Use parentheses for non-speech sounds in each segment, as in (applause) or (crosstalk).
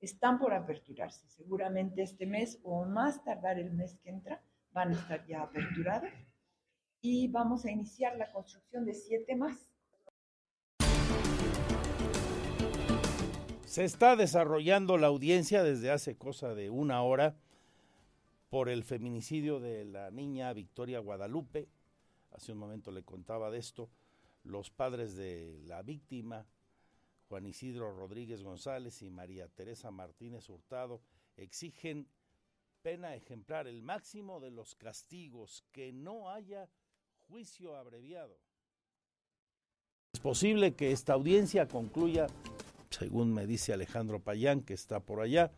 Están por aperturarse. Seguramente este mes o más tardar el mes que entra van a estar ya aperturados y vamos a iniciar la construcción de siete más. Se está desarrollando la audiencia desde hace cosa de una hora por el feminicidio de la niña Victoria Guadalupe. Hace un momento le contaba de esto. Los padres de la víctima, Juan Isidro Rodríguez González y María Teresa Martínez Hurtado, exigen pena ejemplar, el máximo de los castigos, que no haya juicio abreviado. Es posible que esta audiencia concluya, según me dice Alejandro Payán, que está por allá,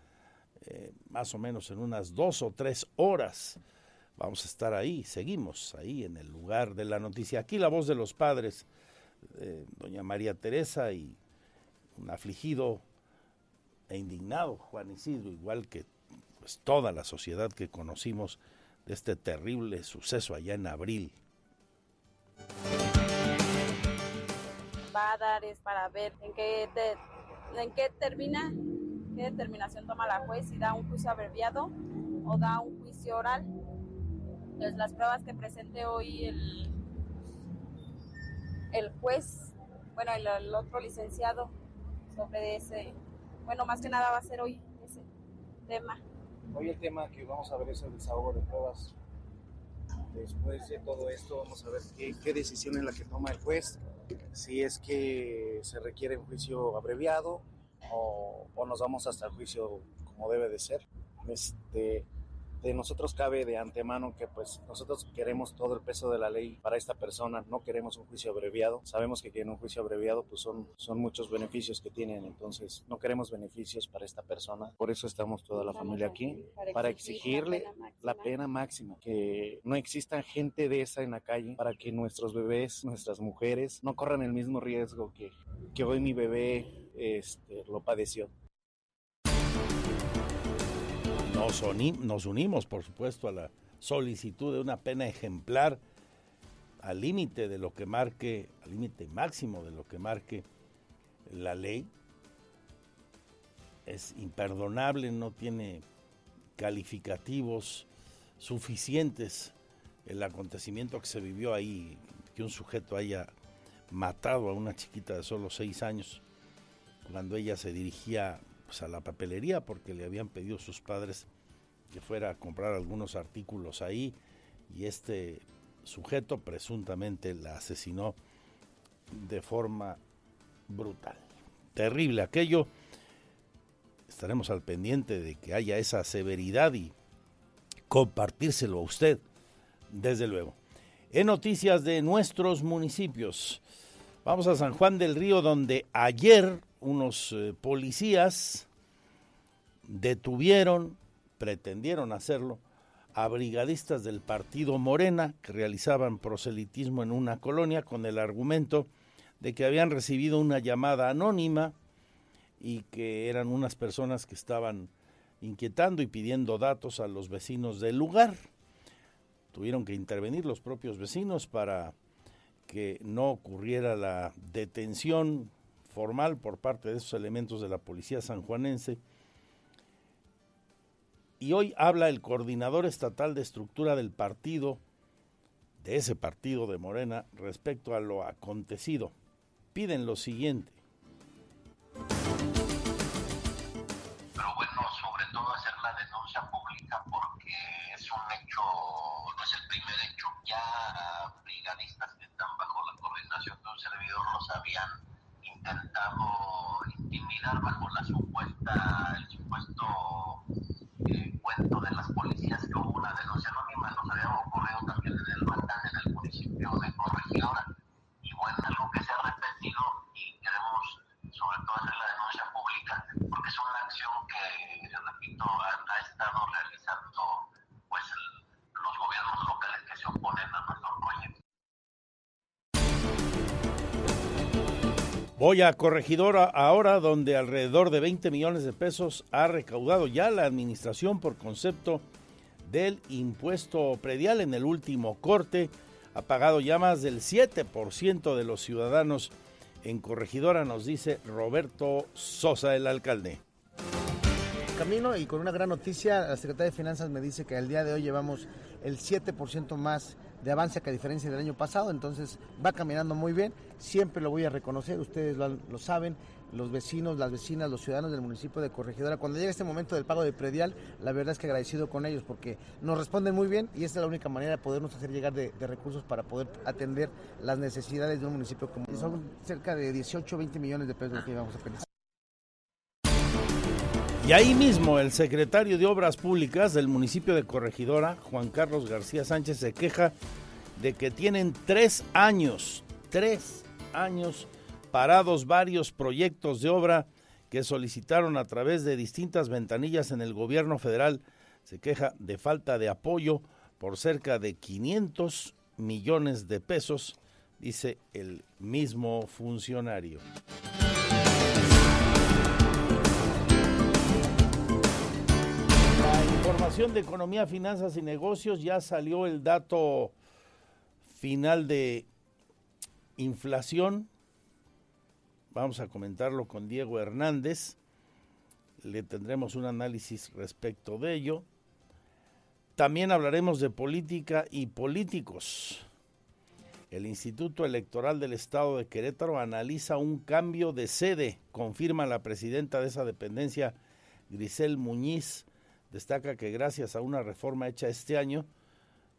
eh, más o menos en unas dos o tres horas. Vamos a estar ahí, seguimos ahí en el lugar de la noticia. Aquí la voz de los padres, eh, doña María Teresa y afligido e indignado Juan Isidro, igual que pues, toda la sociedad que conocimos de este terrible suceso allá en abril. Va a dar es para ver en qué, en qué termina, qué determinación toma la juez, si da un juicio abreviado o da un juicio oral. Pues las pruebas que presente hoy el, el juez, bueno, el otro licenciado sobre ese, bueno, más que nada va a ser hoy ese tema. Hoy el tema que vamos a ver es el desahogo de pruebas. Después de todo esto vamos a ver qué, decisión es la que toma el juez, si es que se requiere un juicio abreviado o, o nos vamos hasta el juicio como debe de ser. Este, de nosotros cabe de antemano que pues nosotros queremos todo el peso de la ley para esta persona, no queremos un juicio abreviado. Sabemos que en un juicio abreviado pues son, son muchos beneficios que tienen, entonces no queremos beneficios para esta persona. Por eso estamos toda la familia aquí, para exigirle la pena máxima, que no exista gente de esa en la calle para que nuestros bebés, nuestras mujeres no corran el mismo riesgo que, que hoy mi bebé este, lo padeció. Nos, unimos, por supuesto, a la solicitud de una pena ejemplar al límite de lo que marque, al límite máximo de lo que marque la ley. Es imperdonable, no tiene calificativos suficientes el acontecimiento que se vivió ahí, que un sujeto haya matado a una chiquita de solo seis años cuando ella se dirigía pues, a la papelería porque le habían pedido sus padres que fuera a comprar algunos artículos ahí y este sujeto presuntamente la asesinó de forma brutal. Terrible aquello. Estaremos al pendiente de que haya esa severidad y compartírselo a usted, desde luego. En noticias de nuestros municipios, vamos a San Juan del Río, donde ayer unos eh, policías detuvieron pretendieron hacerlo a brigadistas del partido Morena que realizaban proselitismo en una colonia con el argumento de que habían recibido una llamada anónima y que eran unas personas que estaban inquietando y pidiendo datos a los vecinos del lugar. Tuvieron que intervenir los propios vecinos para que no ocurriera la detención formal por parte de esos elementos de la policía sanjuanense y hoy habla el coordinador estatal de estructura del partido, de ese partido de Morena, respecto a lo acontecido. Piden lo siguiente. Pero bueno, sobre todo hacer la denuncia pública porque es un hecho, no es el primer hecho. Ya brigadistas que están bajo la coordinación de un servidor los habían intentado intimidar bajo la supuesta, de las policías Voy a Corregidora ahora, donde alrededor de 20 millones de pesos ha recaudado ya la administración por concepto del impuesto predial en el último corte. Ha pagado ya más del 7% de los ciudadanos en Corregidora, nos dice Roberto Sosa, el alcalde. Camino y con una gran noticia, la Secretaría de Finanzas me dice que al día de hoy llevamos el 7% más de avance que a diferencia del año pasado, entonces va caminando muy bien, siempre lo voy a reconocer, ustedes lo, saben, los vecinos, las vecinas, los ciudadanos del municipio de Corregidora, cuando llega este momento del pago de predial, la verdad es que agradecido con ellos porque nos responden muy bien y esta es la única manera de podernos hacer llegar de, recursos para poder atender las necesidades de un municipio como son cerca de 18 20 millones de pesos que vamos a pedir. Y ahí mismo el secretario de Obras Públicas del municipio de Corregidora, Juan Carlos García Sánchez, se queja de que tienen tres años, tres años parados varios proyectos de obra que solicitaron a través de distintas ventanillas en el gobierno federal. Se queja de falta de apoyo por cerca de 500 millones de pesos, dice el mismo funcionario. De economía, finanzas y negocios ya salió el dato final de inflación. Vamos a comentarlo con Diego Hernández. Le tendremos un análisis respecto de ello. También hablaremos de política y políticos. El Instituto Electoral del Estado de Querétaro analiza un cambio de sede, confirma la presidenta de esa dependencia, Grisel Muñiz destaca que gracias a una reforma hecha este año,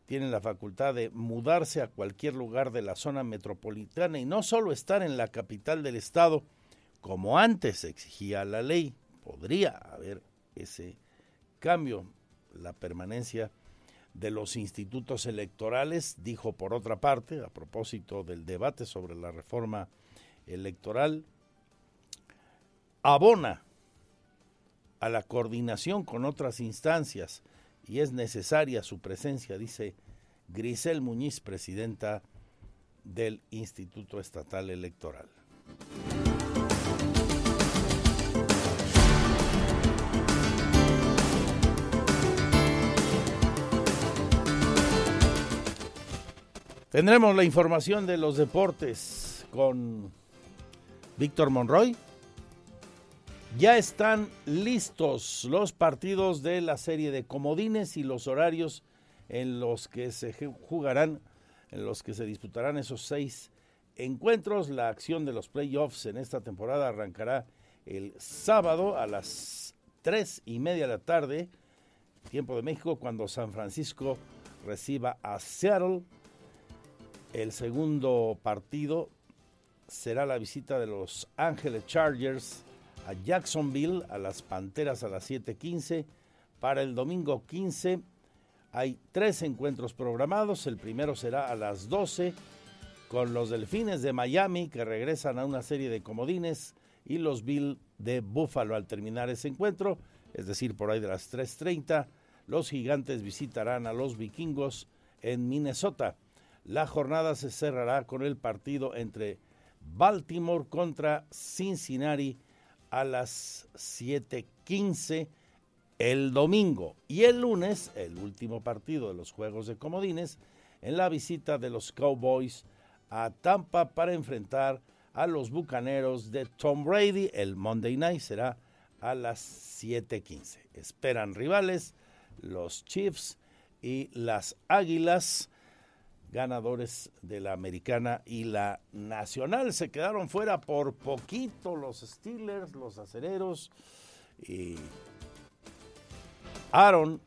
tienen la facultad de mudarse a cualquier lugar de la zona metropolitana y no solo estar en la capital del estado, como antes exigía la ley. Podría haber ese cambio, la permanencia de los institutos electorales, dijo por otra parte, a propósito del debate sobre la reforma electoral, abona a la coordinación con otras instancias y es necesaria su presencia, dice Grisel Muñiz, presidenta del Instituto Estatal Electoral. Tendremos la información de los deportes con Víctor Monroy. Ya están listos los partidos de la serie de comodines y los horarios en los que se jugarán, en los que se disputarán esos seis encuentros. La acción de los playoffs en esta temporada arrancará el sábado a las tres y media de la tarde, tiempo de México, cuando San Francisco reciba a Seattle. El segundo partido será la visita de los Ángeles Chargers a Jacksonville, a las Panteras a las 7:15. Para el domingo 15 hay tres encuentros programados. El primero será a las 12 con los Delfines de Miami que regresan a una serie de comodines y los Bill de Buffalo al terminar ese encuentro, es decir, por ahí de las 3:30, los Gigantes visitarán a los Vikingos en Minnesota. La jornada se cerrará con el partido entre Baltimore contra Cincinnati a las 7:15 el domingo y el lunes, el último partido de los Juegos de Comodines, en la visita de los Cowboys a Tampa para enfrentar a los Bucaneros de Tom Brady. El Monday Night será a las 7:15. Esperan rivales los Chiefs y las Águilas ganadores de la americana y la nacional. Se quedaron fuera por poquito los Steelers, los acereros y Aaron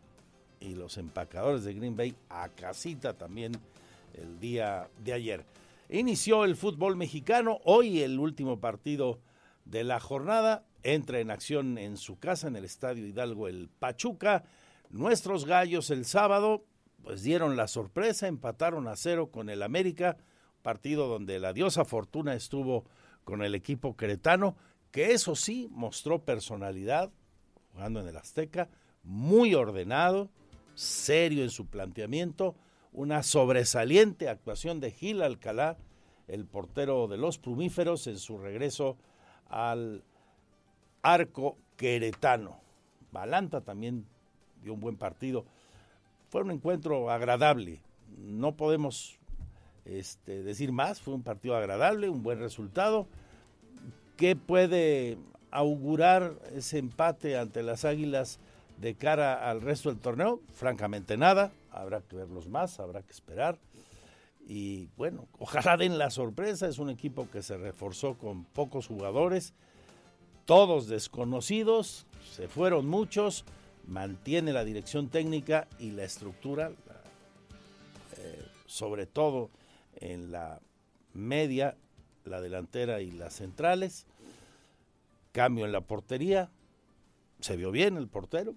y los empacadores de Green Bay a casita también el día de ayer. Inició el fútbol mexicano, hoy el último partido de la jornada, entra en acción en su casa en el Estadio Hidalgo el Pachuca. Nuestros gallos el sábado pues dieron la sorpresa, empataron a cero con el América, partido donde la diosa Fortuna estuvo con el equipo queretano, que eso sí mostró personalidad, jugando en el Azteca, muy ordenado, serio en su planteamiento, una sobresaliente actuación de Gil Alcalá, el portero de los plumíferos en su regreso al arco queretano. Balanta también dio un buen partido. Fue un encuentro agradable. No podemos este, decir más. Fue un partido agradable, un buen resultado. ¿Qué puede augurar ese empate ante las Águilas de cara al resto del torneo? Francamente nada. Habrá que verlos más, habrá que esperar. Y bueno, (laughs) ojalá den la sorpresa. Es un equipo que se reforzó con pocos jugadores, todos desconocidos, se fueron muchos, mantiene la dirección técnica y la estructura, eh, sobre todo en la media, la delantera y las centrales. Cambio en la portería, se vio bien el portero.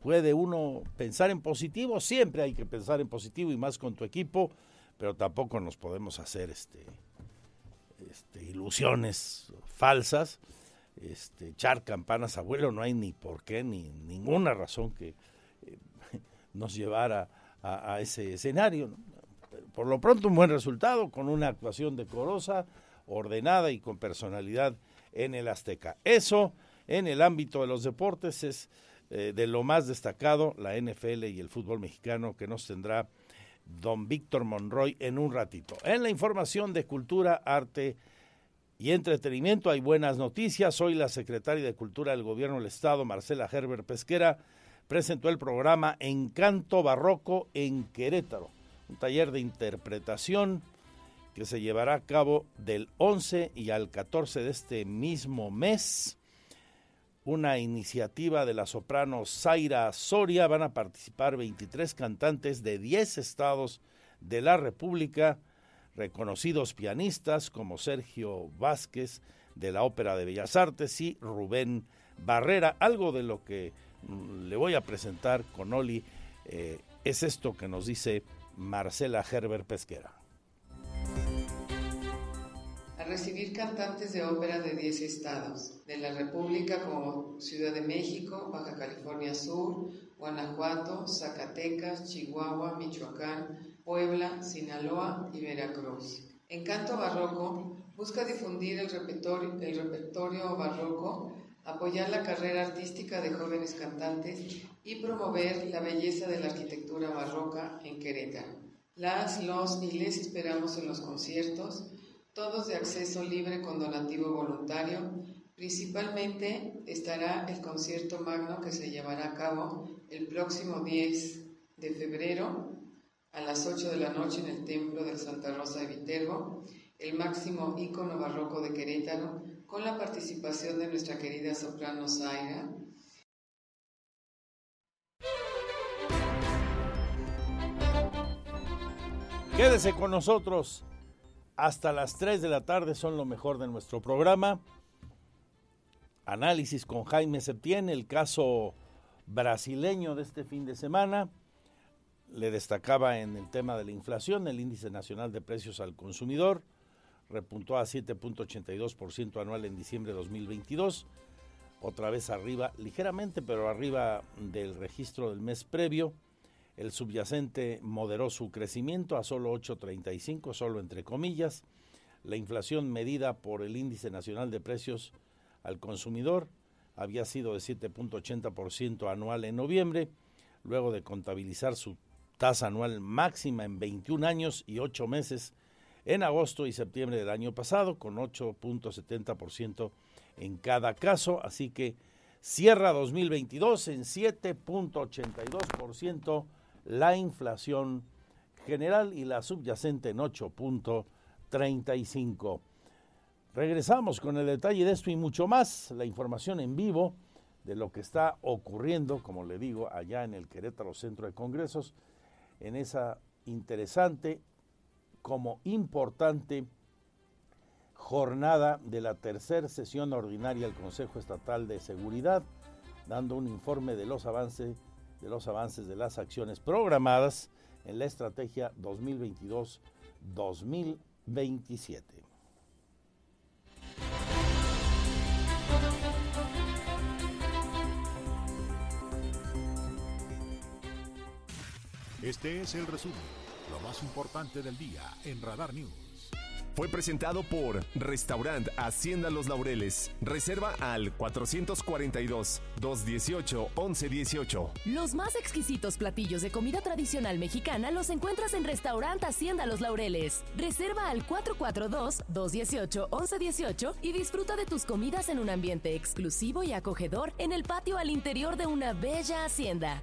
Puede uno pensar en positivo, siempre hay que pensar en positivo y más con tu equipo pero tampoco nos podemos hacer este, este, ilusiones falsas, este, echar campanas abuelo, no hay ni por qué, ni ninguna razón que eh, (laughs) nos llevara a, ese escenario. Por lo pronto un buen resultado, con una actuación decorosa, ordenada y con personalidad en el Azteca. Eso en el ámbito de los deportes es eh, de lo más destacado, la NFL y el fútbol mexicano que nos tendrá don Víctor Monroy en un ratito. En la información de cultura, arte y entretenimiento hay buenas noticias. Hoy la secretaria de Cultura del Gobierno del Estado, Marcela Herbert Pesquera, presentó el programa Encanto Barroco en Querétaro, un taller de interpretación que se llevará a cabo del 11 y al 14 de este mismo mes una iniciativa de la soprano Zaira Soria. Van a participar 23 cantantes de 10 estados de la República, reconocidos pianistas como Sergio Vázquez de la Ópera de Bellas Artes y Rubén Barrera. Algo de lo que mm, le voy a presentar con Oli eh, es esto que nos dice Marcela Gerber Pesquera recibir cantantes de ópera de 10 estados de la República como Ciudad de México, Baja California Sur, Guanajuato, Zacatecas, Chihuahua, Michoacán, Puebla, Sinaloa y Veracruz. Encanto Barroco busca difundir el repertorio, el repertorio barroco, apoyar la carrera artística de jóvenes cantantes y promover la belleza de la arquitectura barroca en Querétaro. Las, los y les esperamos en los conciertos, todos de acceso libre con donativo voluntario. Principalmente estará el concierto magno que se llevará a cabo el próximo 10 de febrero a las 8 de la noche en el Templo del Santa Rosa de Viterbo, el máximo ícono barroco de Querétaro, con la participación de nuestra querida soprano Zaira. Quédese con nosotros hasta las 3 de la tarde son lo mejor de nuestro programa. Análisis con Jaime Septién, el caso brasileño de este fin de semana. Le destacaba en el tema de la inflación, el índice nacional de precios al consumidor repuntó a 7.82% anual en diciembre de 2022, otra vez arriba, ligeramente, pero arriba del registro del mes previo. El subyacente moderó su crecimiento a solo 8.35, solo entre comillas. La inflación medida por el Índice Nacional de Precios al Consumidor había sido de 7.80% anual en noviembre, luego de contabilizar su tasa anual máxima en 21 años y 8 meses en agosto y septiembre del año pasado, con 8.70% en cada caso. Así que cierra 2022 en 7.82% la inflación general y la subyacente en 8.35. Regresamos con el detalle de esto y mucho más, la información en vivo de lo que está ocurriendo, como le digo, allá en el Querétaro Centro de Congresos, en esa interesante como importante jornada de la tercera sesión ordinaria del Consejo Estatal de Seguridad, dando un informe de los avances de los avances de las acciones programadas en la estrategia 2022-2027. Este es el resumen, lo más importante del día en Radar News. fue presentado por Restaurant Hacienda Los Laureles. Reserva al 442-218-1118. Los más exquisitos platillos de comida tradicional mexicana los encuentras en Restaurant Hacienda Los Laureles. Reserva al 442-218-1118 y disfruta de tus comidas en un ambiente exclusivo y acogedor en el patio al interior de una bella hacienda.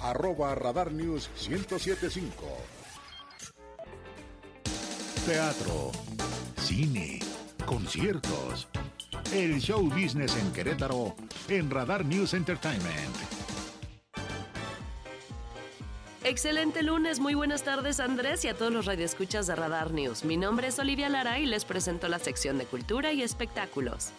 arroba Radar News 1075. Teatro, cine, conciertos. El show business en Querétaro en Radar News Entertainment. Excelente lunes, muy buenas tardes Andrés y a todos los radioescuchas de Radar News. Mi nombre es Olivia Lara y les presento la sección de cultura y espectáculos.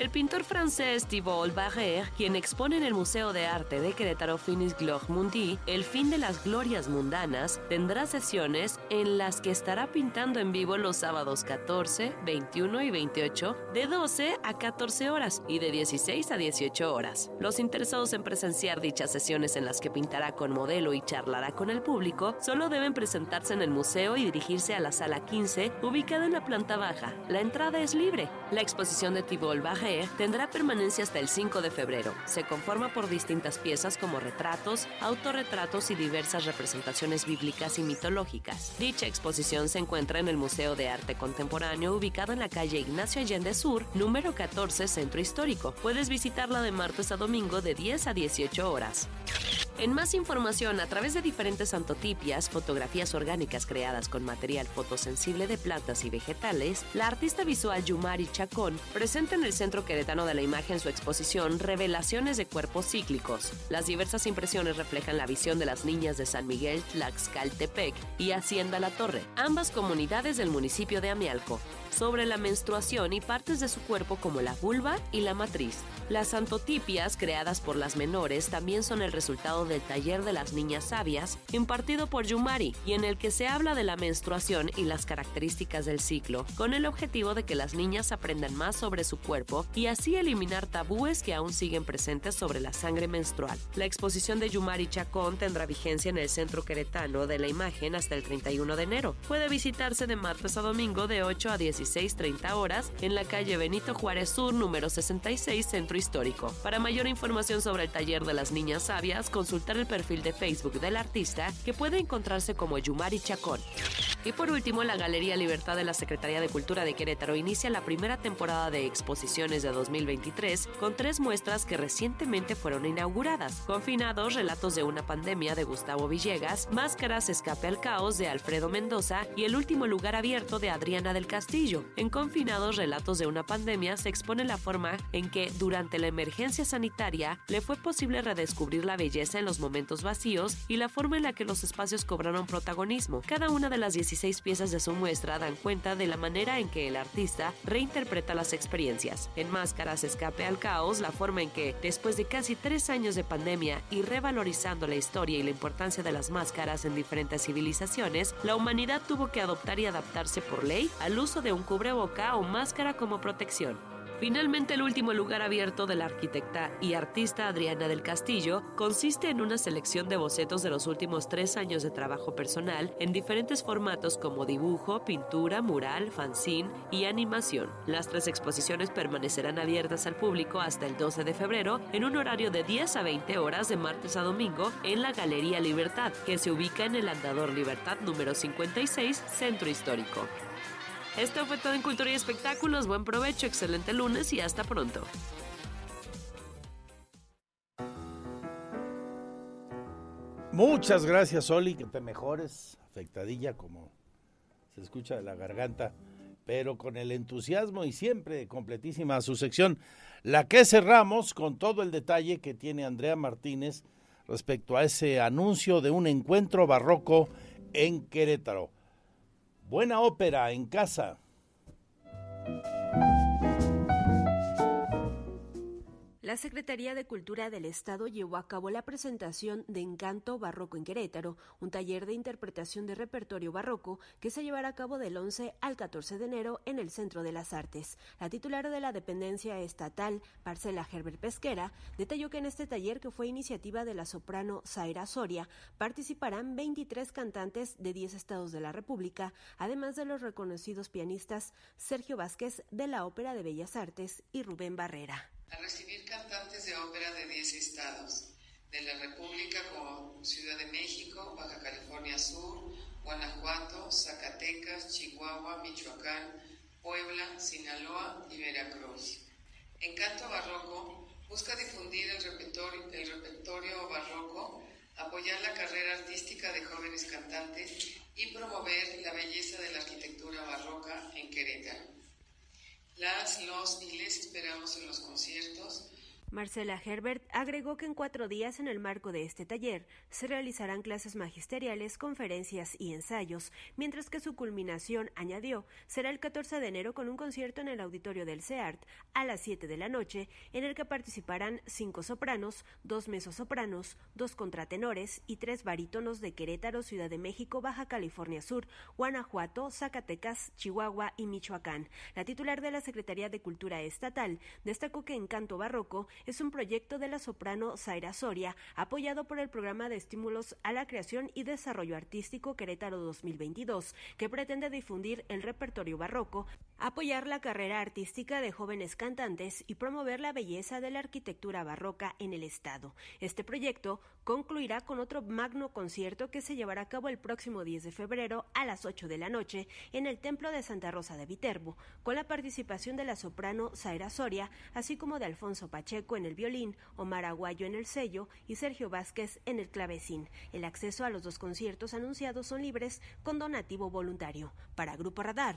El pintor francés Thibault Barrère, quien expone en el Museo de Arte de Querétaro Finis Gloire Mundi El fin de las glorias mundanas, tendrá sesiones en las que estará pintando en vivo los sábados 14, 21 y 28 de 12 a 14 horas y de 16 a 18 horas. Los interesados en presenciar dichas sesiones en las que pintará con modelo y charlará con el público solo deben presentarse en el museo y dirigirse a la sala 15 ubicada en la planta baja. La entrada es libre. La exposición de Thibault Barrère tendrá permanencia hasta el 5 de febrero. Se conforma por distintas piezas como retratos, autorretratos y diversas representaciones bíblicas y mitológicas. Dicha exposición se encuentra en el Museo de Arte Contemporáneo ubicado en la calle Ignacio Allende Sur, número 14, Centro Histórico. Puedes visitarla de martes a domingo de 10 a 18 horas. En más información, a través de diferentes antotipias, fotografías orgánicas creadas con material fotosensible de plantas y vegetales, la artista visual Yumari Chacón presenta en el Centro Queretano de la Imagen su exposición Revelaciones de Cuerpos Cíclicos. Las diversas impresiones reflejan la visión de las niñas de San Miguel Tlaxcaltepec y Hacienda La Torre, ambas comunidades del municipio de Amialco, sobre la menstruación y partes de su cuerpo como la vulva y la matriz. Las antotipias creadas por las menores también son el resultado del taller de las niñas sabias impartido por Yumari y en el que se habla de la menstruación y las características del ciclo, con el objetivo de que las niñas aprendan más sobre su cuerpo y así eliminar tabúes que aún siguen presentes sobre la sangre menstrual. La exposición de Yumari Chacón tendrá vigencia en el Centro Queretano de la Imagen hasta el 31 de enero. Puede visitarse de martes a domingo de 8 a 16.30 horas en la calle Benito Juárez Sur, número 66, Centro Histórico. Para mayor información sobre el taller de las niñas sabias, consultar el perfil de Facebook del artista que puede encontrarse como Yumari Chacón. Y por último, la Galería Libertad de la Secretaría de Cultura de Querétaro inicia la primera temporada de exposiciones de 2023 con tres muestras que recientemente fueron inauguradas. Confinados, relatos de una pandemia de Gustavo Villegas, Máscaras, Escape al Caos de Alfredo Mendoza y El último lugar abierto de Adriana del Castillo. En Confinados, relatos de una pandemia se expone la forma en que durante la emergencia sanitaria le fue posible redescubrir la belleza en los momentos vacíos y la forma en la que los espacios cobraron protagonismo. Cada una de las 16 piezas de su muestra dan cuenta de la manera en que el artista reinterpreta las experiencias. En Máscaras Escape al Caos, la forma en que, después de casi tres años de pandemia y revalorizando la historia y la importancia de las máscaras en diferentes civilizaciones, la humanidad tuvo que adoptar y adaptarse por ley al uso de un cubreboca o máscara como protección. Finalmente, el último lugar abierto de la arquitecta y artista Adriana del Castillo consiste en una selección de bocetos de los últimos tres años de trabajo personal en diferentes formatos como dibujo, pintura, mural, fanzine y animación. Las tres exposiciones permanecerán abiertas al público hasta el 12 de febrero en un horario de 10 a 20 horas de martes a domingo en la Galería Libertad, que se ubica en el Andador Libertad número 56, Centro Histórico. Esto fue todo en Cultura y Espectáculos. Buen provecho, excelente lunes y hasta pronto. Muchas gracias, Oli, que te mejores. Afectadilla como se escucha de la garganta, pero con el entusiasmo y siempre completísima su sección, la que cerramos con todo el detalle que tiene Andrea Martínez respecto a ese anuncio de un encuentro barroco en Querétaro. Buena ópera en casa. La Secretaría de Cultura del Estado llevó a cabo la presentación de Encanto Barroco en Querétaro, un taller de interpretación de repertorio barroco que se llevará a cabo del 11 al 14 de enero en el Centro de las Artes. La titular de la dependencia estatal, Marcela Herbert Pesquera, detalló que en este taller, que fue iniciativa de la soprano Zaira Soria, participarán 23 cantantes de 10 estados de la República, además de los reconocidos pianistas Sergio Vázquez de la Ópera de Bellas Artes y Rubén Barrera a recibir cantantes de ópera de 10 estados de la República como Ciudad de México, Baja California Sur, Guanajuato, Zacatecas, Chihuahua, Michoacán, Puebla, Sinaloa y Veracruz. Encanto Barroco busca difundir el repertorio, el repertorio barroco, apoyar la carrera artística de jóvenes cantantes y promover la belleza de la arquitectura barroca en Querétaro. Las, los y les esperamos en los conciertos Marcela Herbert agregó que en cuatro días en el marco de este taller se realizarán clases magisteriales, conferencias y ensayos, mientras que su culminación, añadió, será el 14 de enero con un concierto en el auditorio del CEART a las 7 de la noche, en el que participarán cinco sopranos, dos mezzosopranos, dos contratenores y tres barítonos de Querétaro, Ciudad de México, Baja California Sur, Guanajuato, Zacatecas, Chihuahua y Michoacán. La titular de la Secretaría de Cultura Estatal destacó que Encanto Barroco es un proyecto de la soprano Zaira Soria, apoyado por el Programa de Estímulos a la Creación y Desarrollo Artístico Querétaro 2022, que pretende difundir el repertorio barroco, apoyar la carrera artística de jóvenes cantantes y promover la belleza de la arquitectura barroca en el Estado. Este proyecto concluirá con otro magno concierto que se llevará a cabo el próximo 10 de febrero a las 8 de la noche en el Templo de Santa Rosa de Viterbo, con la participación de la soprano Zaira Soria, así como de Alfonso Pacheco en el violín, Omar Aguayo en el sello y Sergio Vázquez en el clavecín. El acceso a los dos conciertos anunciados son libres con donativo voluntario. Para Grupo Radar,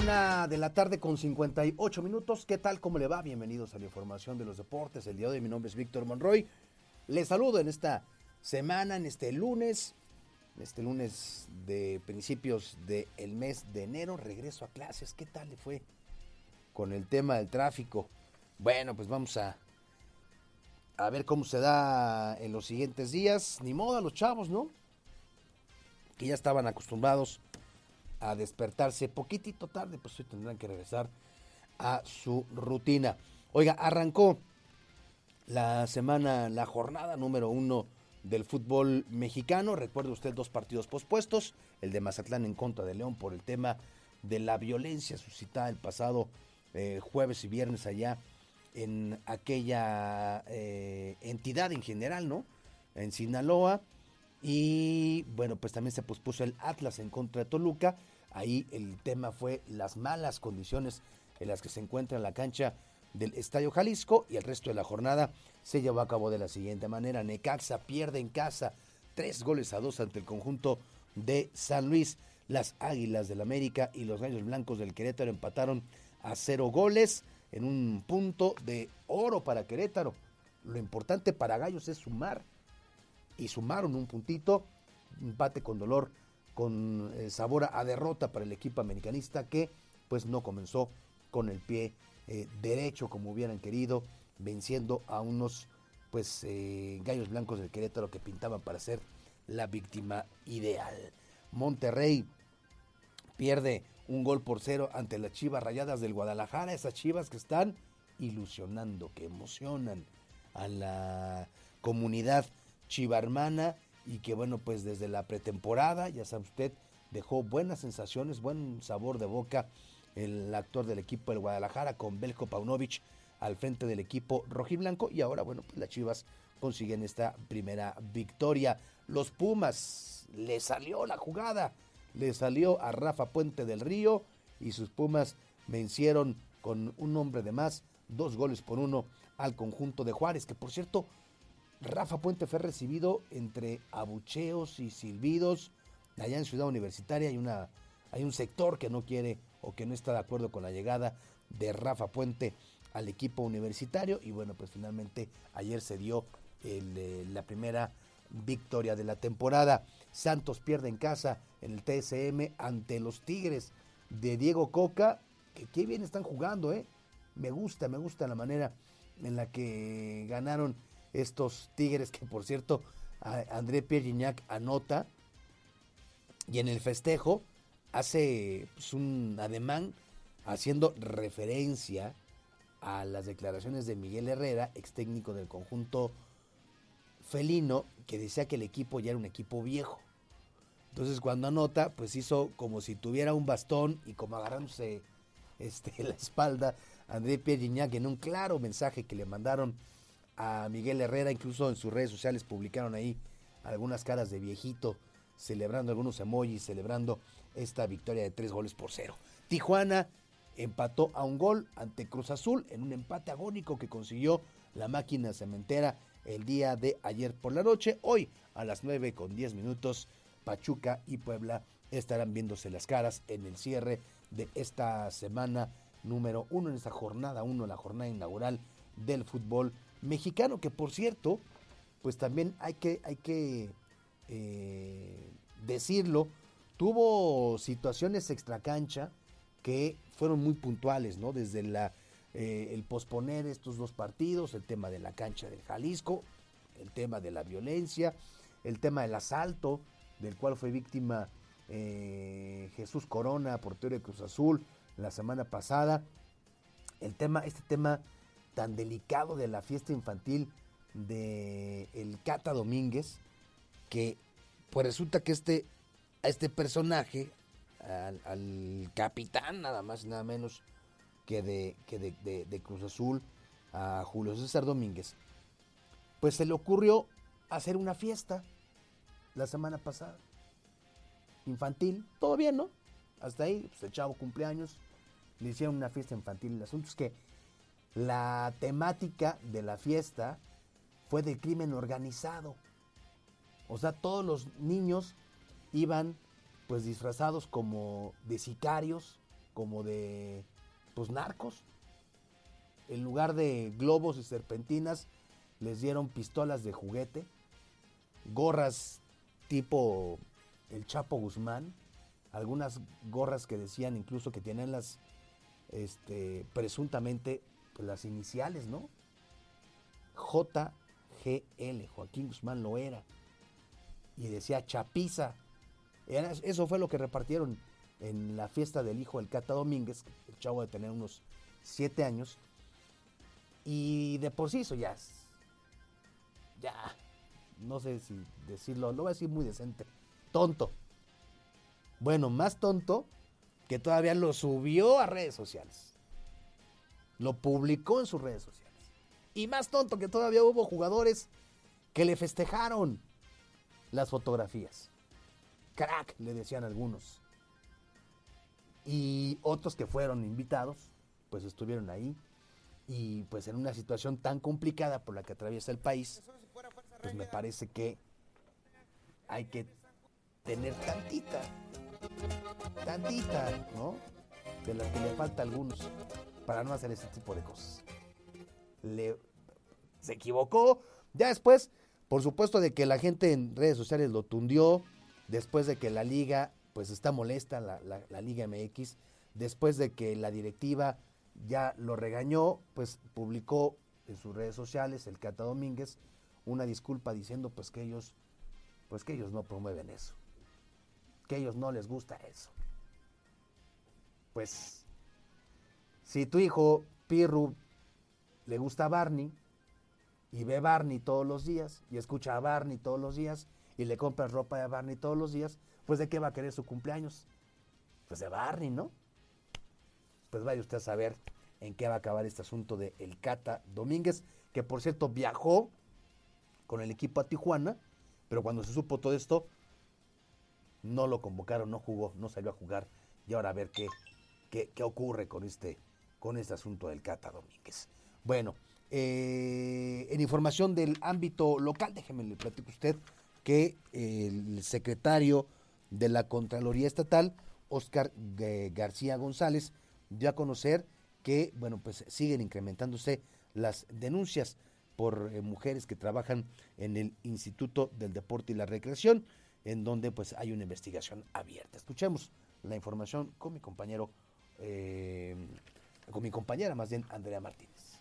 Una de la tarde con 58 minutos. ¿Qué tal? ¿Cómo le va? Bienvenidos a la información de los deportes. El día de hoy mi nombre es Víctor Monroy. Les saludo en esta semana, en este lunes, en este lunes de principios del mes de enero. Regreso a clases. ¿Qué tal le fue? con el tema del tráfico. Bueno, pues vamos a, a ver cómo se da en los siguientes días. Ni modo a los chavos, ¿no? Que ya estaban acostumbrados a despertarse poquitito tarde, pues hoy tendrán que regresar a su rutina. Oiga, arrancó la semana, la jornada número uno del fútbol mexicano. Recuerde usted dos partidos pospuestos, el de Mazatlán en contra de León por el tema de la violencia suscitada el pasado eh, jueves y viernes allá en aquella eh, entidad en general, ¿no? En Sinaloa. Y bueno, pues también se pospuso el Atlas en contra de Toluca. Ahí el tema fue las malas condiciones en las que se encuentra la cancha del Estadio Jalisco y el resto de la jornada se llevó a cabo de la siguiente manera. Necaxa pierde en casa tres goles a dos ante el conjunto de San Luis. Las Águilas del América y los Gallos Blancos del Querétaro empataron a cero goles en un punto de oro para Querétaro. Lo importante para Gallos es sumar. Y sumaron un puntito, empate con dolor, con eh, sabor a derrota para el equipo americanista que pues no comenzó con el pie eh, derecho como hubieran querido, venciendo a unos pues eh, gallos blancos del Querétaro que pintaban para ser la víctima ideal. Monterrey pierde un gol por cero ante las Chivas Rayadas del Guadalajara, esas Chivas que están ilusionando, que emocionan a la comunidad chivarmana y que bueno, pues desde la pretemporada, ya sabe usted, dejó buenas sensaciones, buen sabor de boca el actor del equipo del Guadalajara con Belko Paunovic al frente del equipo rojiblanco y ahora bueno, pues las Chivas consiguen esta primera victoria. Los Pumas le salió la jugada le salió a Rafa Puente del Río y sus Pumas vencieron con un hombre de más, dos goles por uno al conjunto de Juárez, que por cierto, Rafa Puente fue recibido entre abucheos y silbidos. Allá en Ciudad Universitaria hay, una, hay un sector que no quiere o que no está de acuerdo con la llegada de Rafa Puente al equipo universitario y bueno, pues finalmente ayer se dio eh, la primera victoria de la temporada. Santos pierde en casa en el TSM ante los Tigres de Diego Coca, que qué bien están jugando, ¿eh? Me gusta, me gusta la manera en la que ganaron estos Tigres, que por cierto, André Pierre anota y en el festejo hace pues, un ademán haciendo referencia a las declaraciones de Miguel Herrera, ex técnico del conjunto felino, que decía que el equipo ya era un equipo viejo. Entonces cuando anota, pues hizo como si tuviera un bastón y como agarrándose este, (laughs) la espalda André Pierre en un claro mensaje que le mandaron a Miguel Herrera, incluso en sus redes sociales publicaron ahí algunas caras de viejito, celebrando algunos emojis, celebrando esta victoria de tres goles por cero. Tijuana empató a un gol ante Cruz Azul en un empate agónico que consiguió la máquina cementera el día de ayer por la noche. Hoy a las 9 con 10 minutos, Pachuca y Puebla estarán viéndose las caras en el cierre de esta semana número uno, en esta jornada uno, la jornada inaugural del fútbol mexicano, que por cierto, pues también hay que, hay que eh, decirlo, tuvo situaciones extracancha que fueron muy puntuales, ¿no? Desde la, eh, el posponer estos dos partidos, el tema de la cancha del Jalisco, el tema de la violencia, el tema del asalto, del cual fue víctima eh, Jesús Corona, portero de Cruz Azul, la semana pasada. El tema, este tema tan delicado de la fiesta infantil de el Cata Domínguez, que pues resulta que este, a este personaje, al, capitán nada más y nada menos que, de, que de, Cruz Azul, a Julio César Domínguez, pues se le ocurrió hacer una fiesta la semana pasada. Infantil, todo bien, ¿no? Hasta ahí, pues el chavo cumpleaños, le hicieron una fiesta infantil. El asunto es que la temática de la fiesta fue del crimen organizado. O sea, todos los niños iban pues disfrazados como de sicarios, como de pues narcos. En lugar de globos y serpentinas, les dieron pistolas de juguete, gorras tipo el Chapo Guzmán, algunas gorras que decían incluso que tienen las este, presuntamente pues, las iniciales, ¿no? JGL, Joaquín Guzmán lo era. Y decía Chapiza. eso fue lo que repartieron en la fiesta del hijo del Cata Domínguez, el chavo de tener unos siete años. Y de por sí eso ya ya, no sé si decirlo, lo voy a decir muy decente, tonto. Bueno, más tonto que todavía lo subió a redes sociales. Lo publicó en sus redes sociales. Y más tonto que todavía hubo jugadores que le festejaron las fotografías. Crack, le decían algunos. Y otros que fueron invitados, pues estuvieron ahí. Y pues en una situación tan complicada por la que atraviesa el país, pues me parece que hay que tener tantita tantita, ¿no? De las que le falta a algunos para no hacer ese tipo de cosas. Le, se equivocó. Ya después, por supuesto, de que la gente en redes sociales lo tundió, después de que la liga, pues está molesta, la, Liga MX, después de que la directiva ya lo regañó, pues publicó en sus redes sociales el Cata Domínguez una disculpa diciendo pues que ellos pues que ellos no promueven eso que ellos no les gusta eso. Pues, si tu hijo Pirru le gusta a Barney y ve a Barney todos los días y escucha a Barney todos los días y le compras ropa de Barney todos los días, pues de qué va a querer su cumpleaños? Pues de Barney, ¿no? Pues vaya usted a saber en qué va a acabar este asunto de El Cata Domínguez, que por cierto viajó con el equipo a Tijuana, pero cuando se supo todo esto, no lo convocaron, no jugó, no salió a jugar. Y ahora a ver qué, qué, ocurre con este con este asunto del Cata Domínguez. Bueno, eh, en información del ámbito local, déjeme le platico a usted que el secretario de la Contraloría Estatal, Oscar García González, dio a conocer que, bueno, pues siguen incrementándose las denuncias por eh, mujeres que trabajan en el Instituto del Deporte y la Recreación, en donde pues hay una investigación abierta. Escuchemos la información con mi compañero, eh, con mi compañera más bien, Andrea Martínez.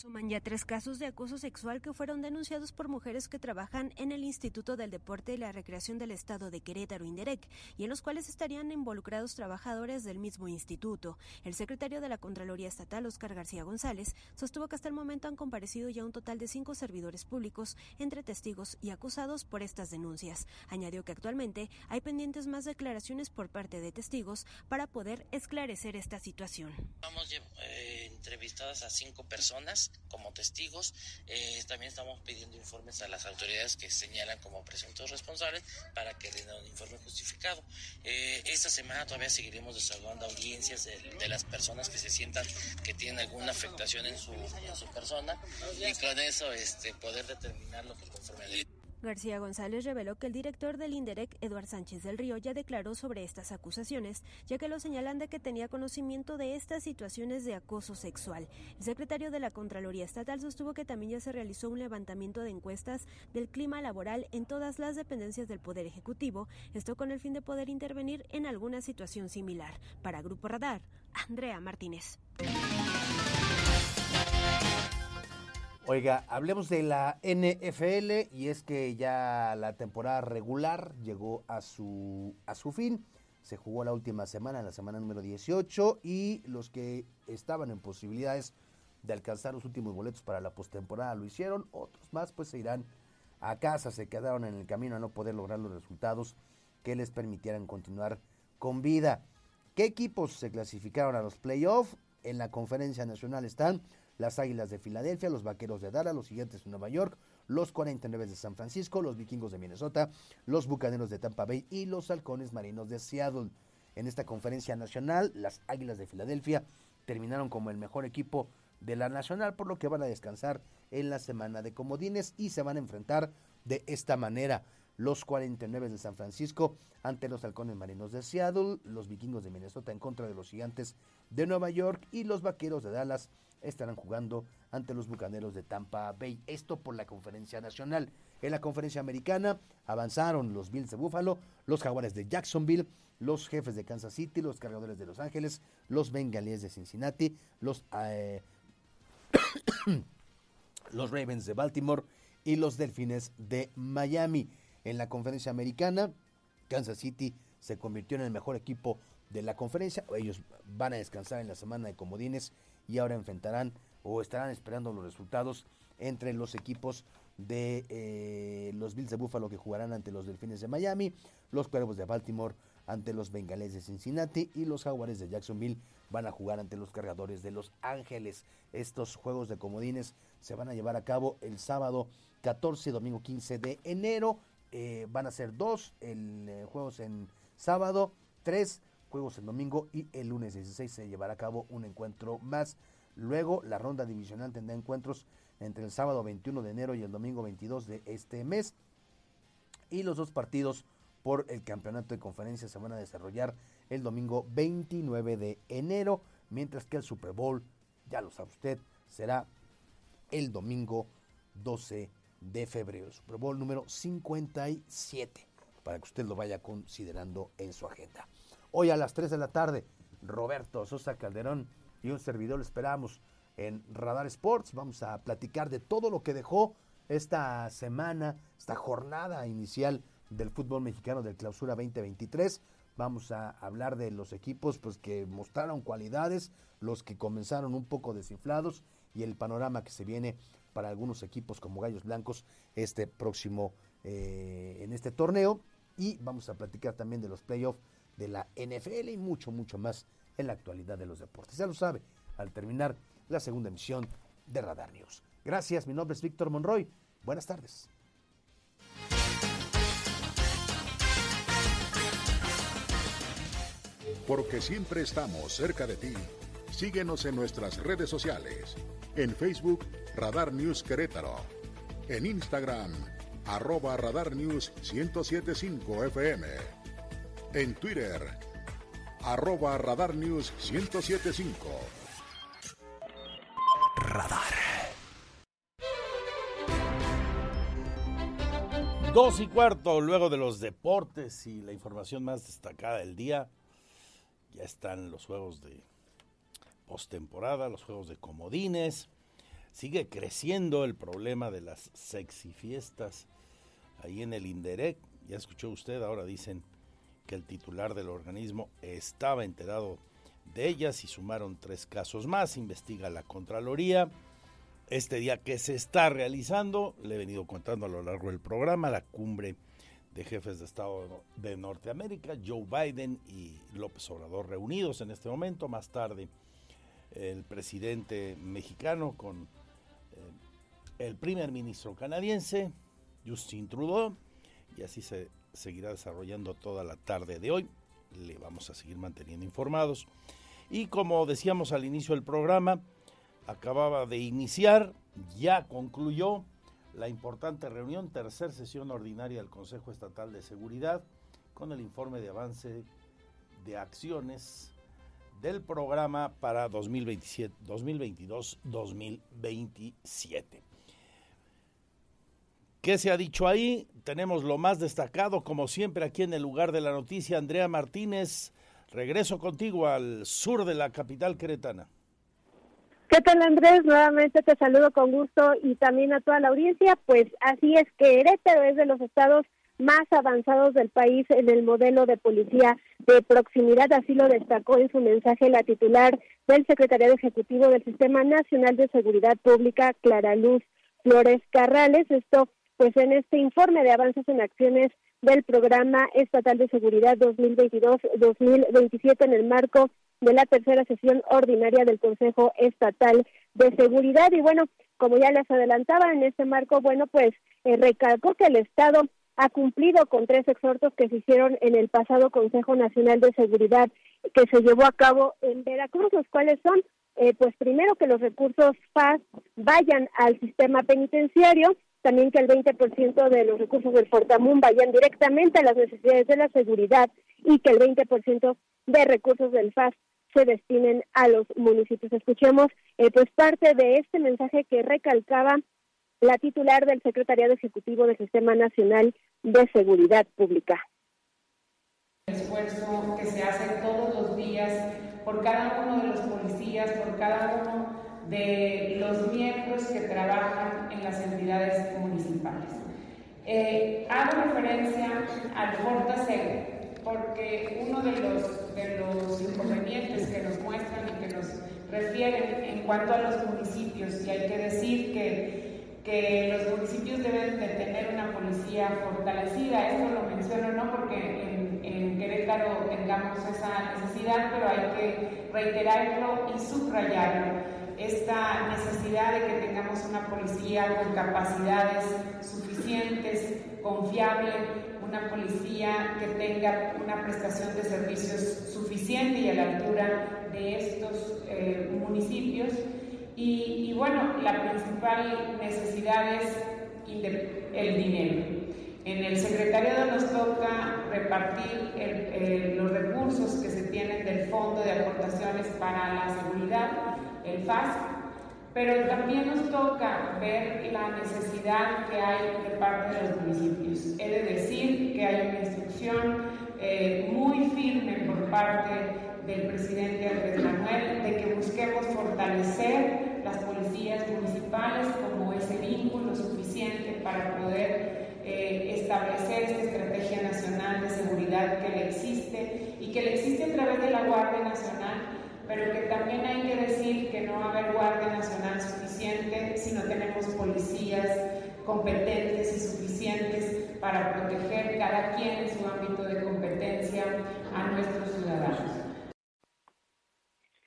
Suman ya tres casos de acoso sexual que fueron denunciados por mujeres que trabajan en el Instituto del Deporte y la Recreación del Estado de Querétaro, INDEREC, y en los cuales estarían involucrados trabajadores del mismo instituto. El secretario de la Contraloría Estatal, Oscar García González, sostuvo que hasta el momento han comparecido ya un total de cinco servidores públicos entre testigos y acusados por estas denuncias. Añadió que actualmente hay pendientes más declaraciones por parte de testigos para poder esclarecer esta situación. Vamos eh, entrevistadas a cinco personas como testigos. Eh, también estamos pidiendo informes a las autoridades que señalan como presuntos responsables para que den un informe justificado. Eh, esta semana todavía seguiremos desarrollando audiencias de, las personas que se sientan que tienen alguna afectación en su, en su persona y con eso este, poder determinar lo que conforme a ley. García González reveló que el director del INDEREC, Eduard Sánchez del Río, ya declaró sobre estas acusaciones, ya que lo señalan de que tenía conocimiento de estas situaciones de acoso sexual. El secretario de la Contraloría Estatal sostuvo que también ya se realizó un levantamiento de encuestas del clima laboral en todas las dependencias del Poder Ejecutivo, esto con el fin de poder intervenir en alguna situación similar. Para Grupo Radar, Andrea Martínez. Oiga, hablemos de la NFL y es que ya la temporada regular llegó a su, a su fin. Se jugó la última semana, la semana número 18, y los que estaban en posibilidades de alcanzar los últimos boletos para la postemporada lo hicieron. Otros más pues se irán a casa, se quedaron en el camino a no poder lograr los resultados que les permitieran continuar con vida. ¿Qué equipos se clasificaron a los playoffs? En la conferencia nacional están las Águilas de Filadelfia, los Vaqueros de Dallas, los Gigantes de Nueva York, los 49 de San Francisco, los Vikingos de Minnesota, los Bucaneros de Tampa Bay y los Halcones Marinos de Seattle. En esta conferencia nacional, las Águilas de Filadelfia terminaron como el mejor equipo de la nacional, por lo que van a descansar en la semana de comodines y se van a enfrentar de esta manera. Los 49 de San Francisco ante los halcones marinos de Seattle, los vikingos de Minnesota en contra de los gigantes de Nueva York y los vaqueros de Dallas estarán jugando ante los Bucaneros de Tampa Bay. Esto por la conferencia nacional. En la conferencia americana avanzaron los Bills de Buffalo, los Jaguares de Jacksonville, los jefes de Kansas City, los cargadores de Los Ángeles, los Bengalíes de Cincinnati, los, eh, (coughs) los Ravens de Baltimore y los Delfines de Miami. En la conferencia americana, Kansas City se convirtió en el mejor equipo de la conferencia. Ellos van a descansar en la semana de comodines y ahora enfrentarán o estarán esperando los resultados entre los equipos de eh, los Bills de Buffalo que jugarán ante los Delfines de Miami, los Cuervos de Baltimore ante los Bengales de Cincinnati y los Jaguares de Jacksonville van a jugar ante los Cargadores de Los Ángeles. Estos juegos de comodines se van a llevar a cabo el sábado 14 y domingo 15 de enero. Eh, van a ser dos el, eh, juegos en sábado, tres juegos el domingo y el lunes 16 se llevará a cabo un encuentro más. Luego la ronda divisional tendrá encuentros entre el sábado 21 de enero y el domingo 22 de este mes. Y los dos partidos por el campeonato de conferencia se van a desarrollar el domingo 29 de enero, mientras que el Super Bowl, ya lo sabe usted, será el domingo 12 de febrero. Super Bowl número 57, para que usted lo vaya considerando en su agenda. Hoy a las 3 de la tarde, Roberto Sosa Calderón y un servidor lo esperamos en Radar Sports. Vamos a platicar de todo lo que dejó esta semana, esta jornada inicial del fútbol mexicano del Clausura 2023. Vamos a hablar de los equipos pues, que mostraron cualidades, los que comenzaron un poco desinflados y el panorama que se viene para algunos equipos como Gallos Blancos este próximo eh, en este torneo. Y vamos a platicar también de los playoffs de la NFL y mucho, mucho más en la actualidad de los deportes. Ya lo sabe, al terminar la segunda emisión de Radar News. Gracias, mi nombre es Víctor Monroy. Buenas tardes. Porque siempre estamos cerca de ti. Síguenos en nuestras redes sociales. En Facebook, Radar News Querétaro. En Instagram, arroba Radar News 1075 FM. En Twitter, arroba Radar News 1075. Radar. Dos y cuarto, luego de los deportes y la información más destacada del día, ya están los juegos de postemporada, los juegos de comodines. Sigue creciendo el problema de las sexy fiestas ahí en el Inderec. Ya escuchó usted, ahora dicen que el titular del organismo estaba enterado de ellas y sumaron tres casos más. Investiga la Contraloría. Este día que se está realizando, le he venido contando a lo largo del programa, la cumbre de jefes de Estado de Norteamérica, Joe Biden y López Obrador reunidos en este momento. Más tarde, el presidente mexicano con eh, el primer ministro canadiense, Justin Trudeau, y así se seguirá desarrollando toda la tarde de hoy. Le vamos a seguir manteniendo informados. Y como decíamos al inicio del programa, acababa de iniciar, ya concluyó la importante reunión, tercera sesión ordinaria del Consejo Estatal de Seguridad, con el informe de avance de acciones del programa para 2022-2027. ¿Qué se ha dicho ahí? Tenemos lo más destacado, como siempre, aquí en el lugar de la noticia. Andrea Martínez, regreso contigo al sur de la capital queretana. ¿Qué tal Andrés? Nuevamente te saludo con gusto y también a toda la audiencia. Pues así es que Querétaro es de los estados más avanzados del país en el modelo de policía de proximidad, así lo destacó en su mensaje la titular del Secretariado Ejecutivo del Sistema Nacional de Seguridad Pública, Clara Luz Flores Carrales. Esto pues en este informe de avances en acciones del Programa Estatal de Seguridad 2022-2027 en el marco de la tercera sesión ordinaria del Consejo Estatal de Seguridad. Y bueno, como ya les adelantaba en este marco, bueno, pues eh, recalcó que el Estado ha cumplido con tres exhortos que se hicieron en el pasado Consejo Nacional de Seguridad que se llevó a cabo en Veracruz, los cuales son, eh, pues primero que los recursos FAS vayan al sistema penitenciario, también que el 20% de los recursos del Fortamun vayan directamente a las necesidades de la seguridad y que el 20% de recursos del FAS se destinen a los municipios. Escuchemos eh, pues parte de este mensaje que recalcaba la titular del Secretariado Ejecutivo del Sistema Nacional de Seguridad Pública. El esfuerzo que se hace todos los días por cada uno de los policías, por cada uno de los miembros que trabajan en las entidades municipales. Eh, hago referencia al Fortaseg porque uno de los, inconvenientes que nos muestran y que nos refieren en cuanto a los municipios, y hay que decir que, que los municipios deben de tener una policía fortalecida, esto lo menciono no porque en, en Querétaro tengamos esa necesidad, pero hay que reiterarlo y subrayarlo esta necesidad de que tengamos una policía con capacidades suficientes, confiable, una policía que tenga una prestación de servicios suficiente y a la altura de estos eh, municipios. Y, bueno, la principal necesidad es el dinero. En el secretariado nos toca repartir los recursos que se tienen del Fondo de Aportaciones para la Seguridad, el FAS, pero también nos toca ver la necesidad que hay de parte de los municipios. He de decir que hay una instrucción eh, muy firme por parte del presidente Andrés Manuel de que busquemos fortalecer las policías municipales como ese vínculo suficiente para poder eh, establecer esta estrategia nacional de seguridad que le existe y que le existe a través de la Guardia Nacional pero que también hay que decir que no va a haber Guardia Nacional suficiente si no tenemos policías competentes y suficientes para proteger cada quien en su ámbito de competencia a nuestros ciudadanos.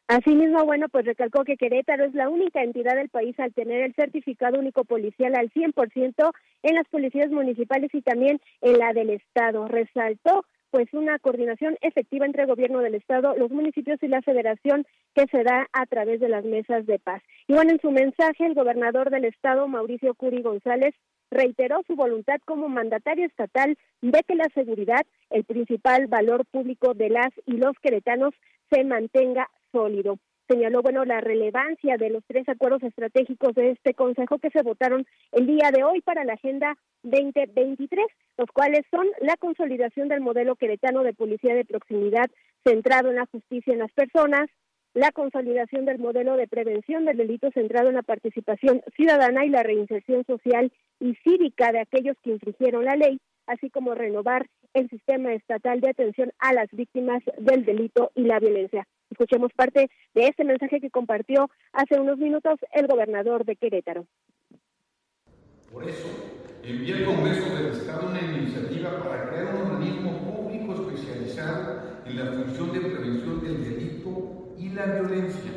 Asimismo, bueno, pues recalcó que Querétaro es la única entidad del país al tener el certificado único policial al 100% en las policías municipales y también en la del Estado. Resaltó pues una coordinación efectiva entre el gobierno del estado, los municipios y la federación que se da a través de las mesas de paz. Y bueno, en su mensaje el gobernador del estado, Mauricio Curi González, reiteró su voluntad como mandatario estatal de que la seguridad, el principal valor público de las y los queretanos, se mantenga sólido señaló bueno la relevancia de los tres acuerdos estratégicos de este consejo que se votaron el día de hoy para la agenda 2023, los cuales son la consolidación del modelo queretano de policía de proximidad centrado en la justicia en las personas, la consolidación del modelo de prevención del delito centrado en la participación ciudadana y la reinserción social y cívica de aquellos que infringieron la ley, así como renovar el sistema estatal de atención a las víctimas del delito y la violencia. Escuchemos parte de este mensaje que compartió hace unos minutos el gobernador de Querétaro. Por eso, envié al Congreso del Estado una iniciativa para crear un organismo público especializado en la función de prevención del delito y la violencia,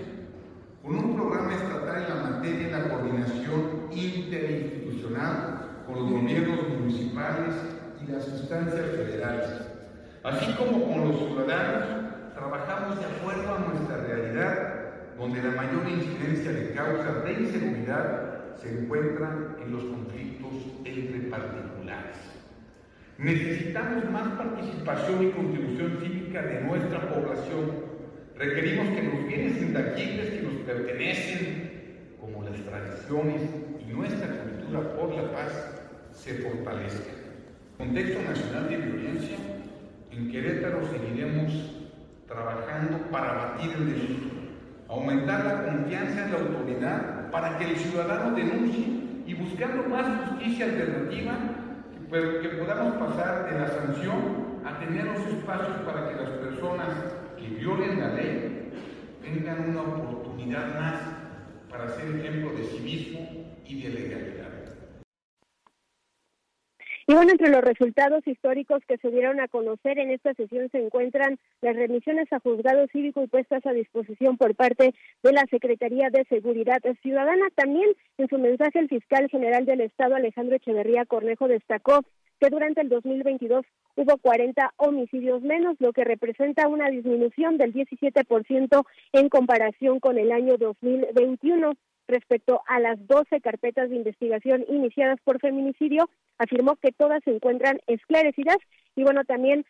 con un programa estatal en la materia y la coordinación interinstitucional con los gobiernos municipales y las instancias federales, así como con los ciudadanos trabajamos de acuerdo a nuestra realidad, donde la mayor incidencia de causas de inseguridad se encuentra en los conflictos entre particulares. Necesitamos más participación y contribución cívica de nuestra población. Requerimos que los bienes intangibles que nos pertenecen, como las tradiciones y nuestra cultura por la paz, se fortalezcan. Contexto nacional de violencia, en Querétaro seguiremos trabajando para batir el delito, aumentar la confianza en la autoridad para que el ciudadano denuncie y buscando más justicia alternativa, que, podamos pasar de la sanción a tener los espacios para que las personas que violen la ley tengan una oportunidad más para ser ejemplo de civismo y de legalidad. Y bueno, entre los resultados históricos que se dieron a conocer en esta sesión se encuentran las remisiones a juzgado cívico y puestas a disposición por parte de la Secretaría de Seguridad Ciudadana. También en su mensaje el fiscal general del Estado, Alejandro Echeverría Cornejo, destacó que durante el 2022 hubo 40 homicidios menos, lo que representa una disminución del 17% en comparación con el año 2021 respecto a las 12 carpetas de investigación iniciadas por feminicidio, afirmó que todas se encuentran esclarecidas y bueno, también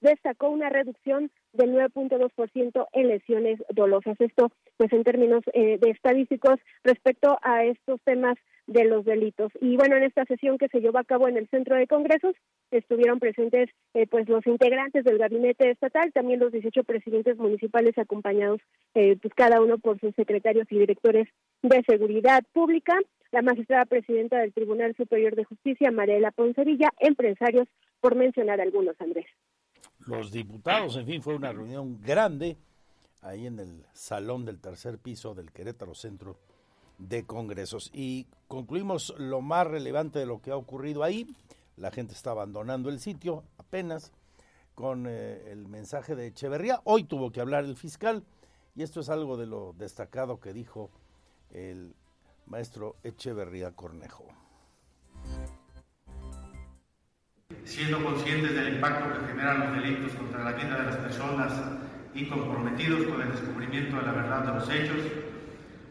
destacó una reducción del 9.2% en lesiones dolosas. Esto, pues en términos eh, de estadísticos respecto a estos temas de los delitos. Y bueno, en esta sesión que se llevó a cabo en el Centro de Congresos estuvieron presentes eh, pues los integrantes del gabinete estatal, también los 18 presidentes municipales acompañados eh, pues cada uno por sus secretarios y directores de seguridad pública, la magistrada presidenta del Tribunal Superior de Justicia, Mariela Poncevilla, empresarios, por mencionar algunos, Andrés. Los diputados, en fin, fue una reunión grande ahí en el salón del tercer piso del Querétaro Centro de Congresos. Y concluimos lo más relevante de lo que ha ocurrido ahí. La gente está abandonando el sitio apenas con eh, el mensaje de Echeverría. Hoy tuvo que hablar el fiscal y esto es algo de lo destacado que dijo el maestro Echeverría Cornejo. Siendo conscientes del impacto que generan los delitos contra la vida de las personas y comprometidos con el descubrimiento de la verdad de los hechos,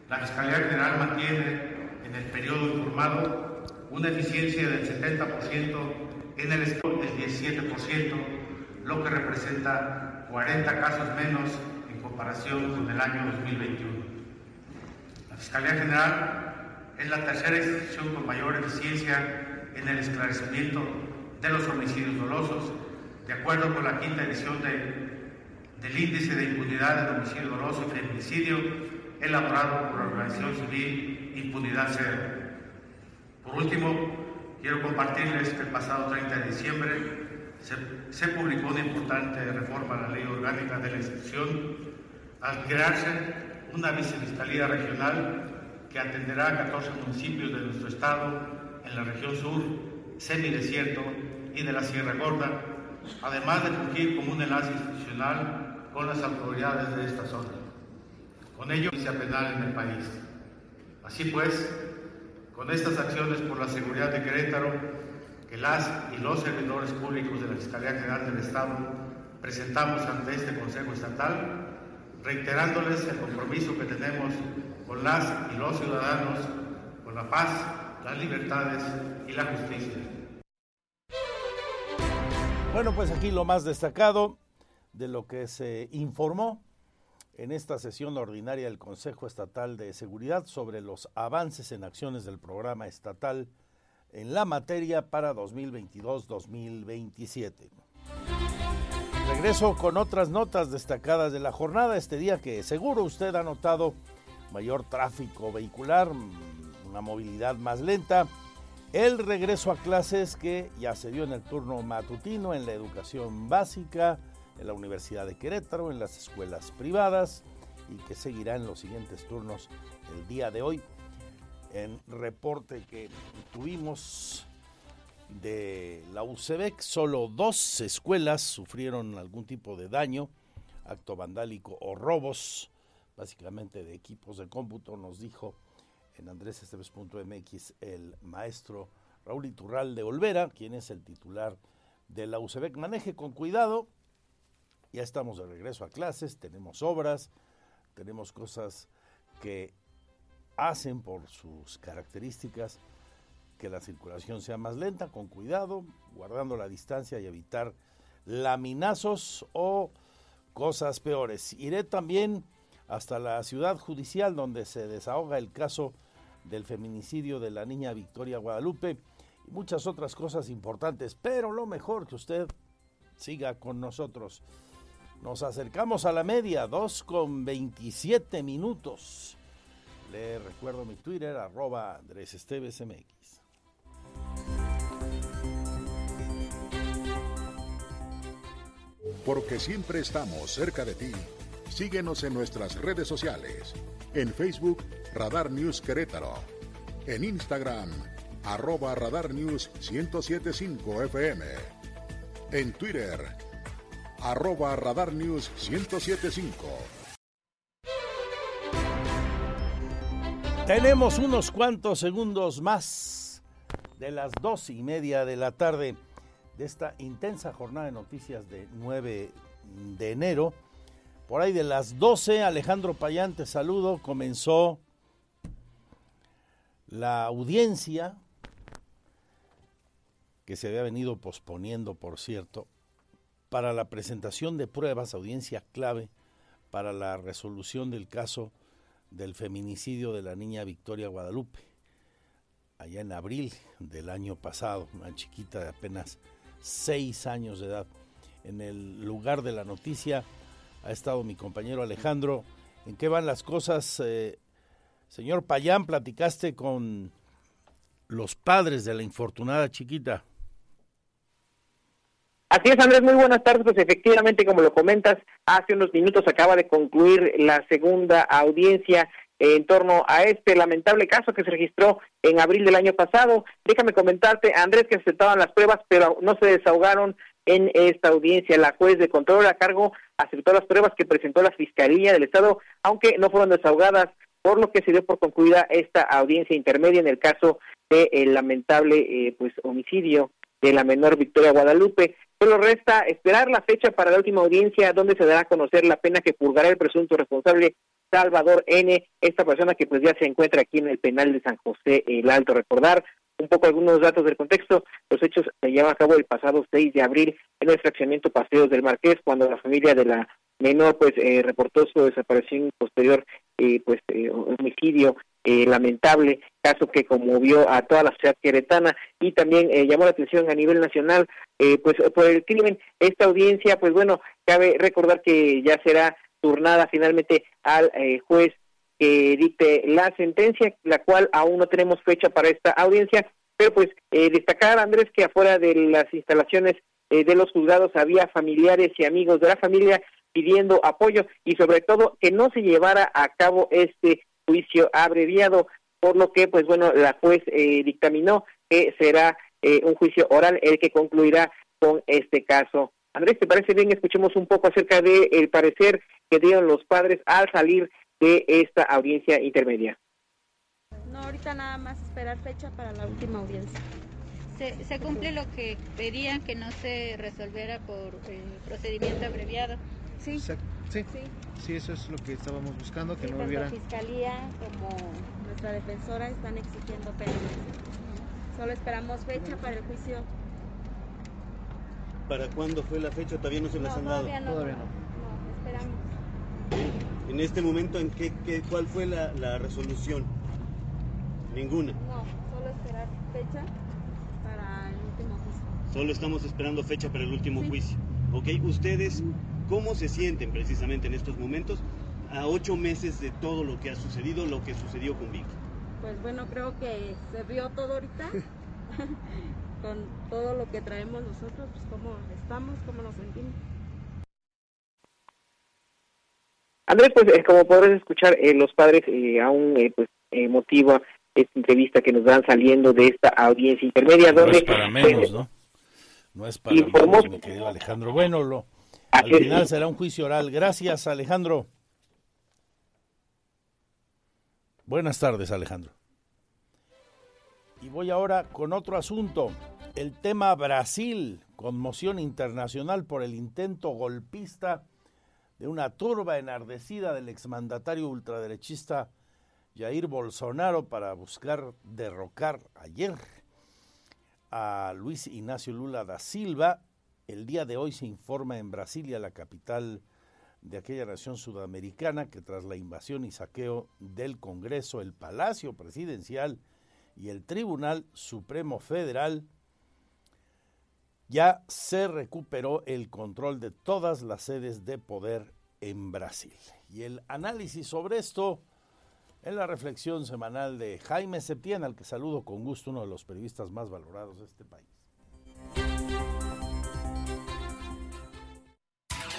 la Fiscalía General mantiene en el periodo informado una eficiencia del 70% en el score del 17%, lo que representa 40 casos menos en comparación con el año 2021. La Fiscalía General es la tercera institución con mayor eficiencia en el esclarecimiento de los homicidios dolosos, de acuerdo con la quinta edición del Índice de Impunidad del Homicidio Doloso y Feminicidio, elaborado por la Organización Civil Impunidad Cero. Por último, quiero compartirles que el pasado 30 de diciembre se, publicó una importante reforma a la Ley Orgánica de la institución al crearse una vicefiscalía regional que atenderá a 14 municipios de nuestro estado en la región sur, semidesierto y de la Sierra Gorda, además de fungir como un enlace institucional con las autoridades de esta zona. Con ello, justicia penal en el país. Así pues, con estas acciones por la seguridad de Querétaro, que las y los servidores públicos de la Fiscalía General del Estado presentamos ante este Consejo Estatal, reiterándoles el compromiso que tenemos con las y los ciudadanos, con la paz, las libertades y la justicia. Bueno, pues aquí lo más destacado de lo que se informó en esta sesión ordinaria del Consejo Estatal de Seguridad sobre los avances en acciones del programa estatal en la materia para 2022-2027. Regreso con otras notas destacadas de la jornada este día que seguro usted ha notado mayor tráfico vehicular, una movilidad más lenta, el regreso a clases que ya se dio en el turno matutino en la educación básica, en la Universidad de Querétaro, en las escuelas privadas y que seguirá en los siguientes turnos el día de hoy. En reporte que tuvimos de la UCEBEC, solo dos escuelas sufrieron algún tipo de daño, acto vandálico o robos, básicamente de equipos de cómputo, nos dijo en andresesteves.mx el maestro Raúl Iturral de Olvera, quien es el titular de la UCEBEC. Maneje con cuidado, ya estamos de regreso a clases, tenemos obras, tenemos cosas que hacen por sus características que la circulación sea más lenta, con cuidado, guardando la distancia y evitar laminazos o cosas peores. Iré también hasta la ciudad judicial donde se desahoga el caso del feminicidio de la niña Victoria Guadalupe y muchas otras cosas importantes, pero lo mejor que usted siga con nosotros. Nos acercamos a la media, 2 con 27 minutos. Le recuerdo mi Twitter, arroba Andrés Esteves MX. Porque siempre estamos cerca de ti. Síguenos en nuestras redes sociales. En Facebook, Radar News Querétaro. En Instagram, arroba Radar News 1075 FM. En Twitter, arroba Radar News 1075. Tenemos unos cuantos segundos más de las dos y media de la tarde de esta intensa jornada de noticias de 9 de enero. Por ahí de las 12, Alejandro Payán, te saludo. Comenzó la audiencia que se había venido posponiendo, por cierto, para la presentación de pruebas, audiencia clave para la resolución del caso del feminicidio de la niña Victoria Guadalupe, allá en abril del año pasado, una chiquita de apenas seis años de edad. En el lugar de la noticia ha estado mi compañero Alejandro. ¿En qué van las cosas? Eh, señor Payán, platicaste con los padres de la infortunada chiquita. Así es, Andrés, muy buenas tardes. Pues efectivamente, como lo comentas, hace unos minutos acaba de concluir la segunda audiencia en torno a este lamentable caso que se registró en abril del año pasado. Déjame comentarte, Andrés, que aceptaban las pruebas, pero no se desahogaron en esta audiencia. La juez de control a cargo aceptó las pruebas que presentó la Fiscalía del Estado, aunque no fueron desahogadas, por lo que se dio por concluida esta audiencia intermedia en el caso del lamentable eh, pues homicidio de la menor Victoria Guadalupe. Solo resta esperar la fecha para la última audiencia donde se dará a conocer la pena que purgará el presunto responsable Salvador N., esta persona que pues ya se encuentra aquí en el penal de San José el Alto. Recordar un poco algunos datos del contexto. Los hechos se llevan a cabo el pasado 6 de abril en el fraccionamiento Paseos del Marqués, cuando la familia de la menor pues eh, reportó su desaparición posterior eh, pues eh, homicidio eh, lamentable caso que conmovió a toda la sociedad queretana y también eh, llamó la atención a nivel nacional eh, pues por el crimen. Esta audiencia pues bueno cabe recordar que ya será turnada finalmente al juez que dicte la sentencia la cual aún no tenemos fecha para esta audiencia pero pues destacar Andrés que afuera de las instalaciones de los juzgados había familiares y amigos de la familia pidiendo apoyo y sobre todo que no se llevara a cabo este juicio abreviado, por lo que, pues bueno, la juez eh, dictaminó que será eh, un juicio oral el que concluirá con este caso. Andrés, ¿te parece bien? Escuchemos un poco acerca del el parecer que dieron los padres al salir de esta audiencia intermedia. No, ahorita nada más esperar fecha para la última audiencia. se, se cumple lo que pedían que no se resolviera por eh, procedimiento abreviado. Sí. Sí. sí. eso es lo que estábamos buscando, que sí, no tanto hubiera... Fiscalía como nuestra defensora están exigiendo pena. Solo esperamos fecha para el juicio. ¿Para cuándo fue la fecha? Todavía no se las No, han dado. todavía no. Todavía no. No, esperamos. En este momento, ¿en qué, qué- ¿cuál fue la, la resolución? Ninguna. No, solo esperar fecha para el último juicio. Solo estamos esperando fecha para el último Sí. juicio. ¿Ok? ¿Ustedes cómo se sienten precisamente en estos momentos a ocho meses de todo lo que ha sucedido, lo que sucedió con Vicky? Pues bueno, creo que se vio todo ahorita. (laughs) Con todo lo que traemos nosotros, pues cómo estamos, cómo nos sentimos. Andrés, pues eh, como podrás escuchar, eh, los padres eh, aún eh, pues eh, motiva esta entrevista que nos van saliendo de esta audiencia intermedia No donde es para pues, menos, ¿no? No es para Informó- menos, mi querido Alejandro. Bueno, lo, al final será un juicio oral. Gracias, Alejandro. Buenas tardes, Alejandro. Y voy ahora con otro asunto. El tema Brasil, conmoción internacional por el intento golpista de una turba enardecida del exmandatario ultraderechista Jair Bolsonaro para buscar derrocar ayer a Luis Ignacio Lula da Silva. El día de hoy se informa en Brasilia, la capital de aquella nación sudamericana, que tras la invasión y saqueo del Congreso, el Palacio Presidencial y el Tribunal Supremo Federal, ya se recuperó el control de todas las sedes de poder en Brasil. Y el análisis sobre esto en la reflexión semanal de Jaime Septién, al que saludo con gusto, uno de los periodistas más valorados de este país.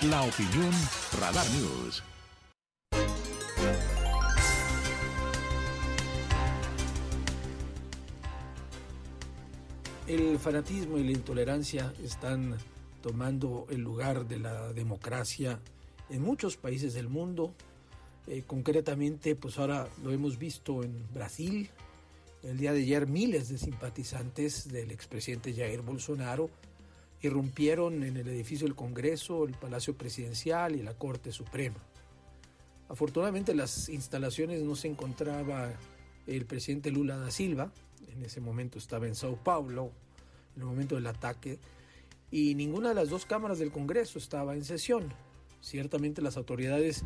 La opinión Radar News. El fanatismo y la intolerancia están tomando el lugar de la democracia en muchos países del mundo. Eh, concretamente, pues ahora lo hemos visto en Brasil. El día de ayer miles de simpatizantes del expresidente Jair Bolsonaro irrumpieron en el edificio del Congreso, el Palacio Presidencial y la Corte Suprema. Afortunadamente las instalaciones no se encontraba el presidente Lula da Silva, en ese momento estaba en Sao Paulo, en el momento del ataque, y ninguna de las dos cámaras del Congreso estaba en sesión. Ciertamente las autoridades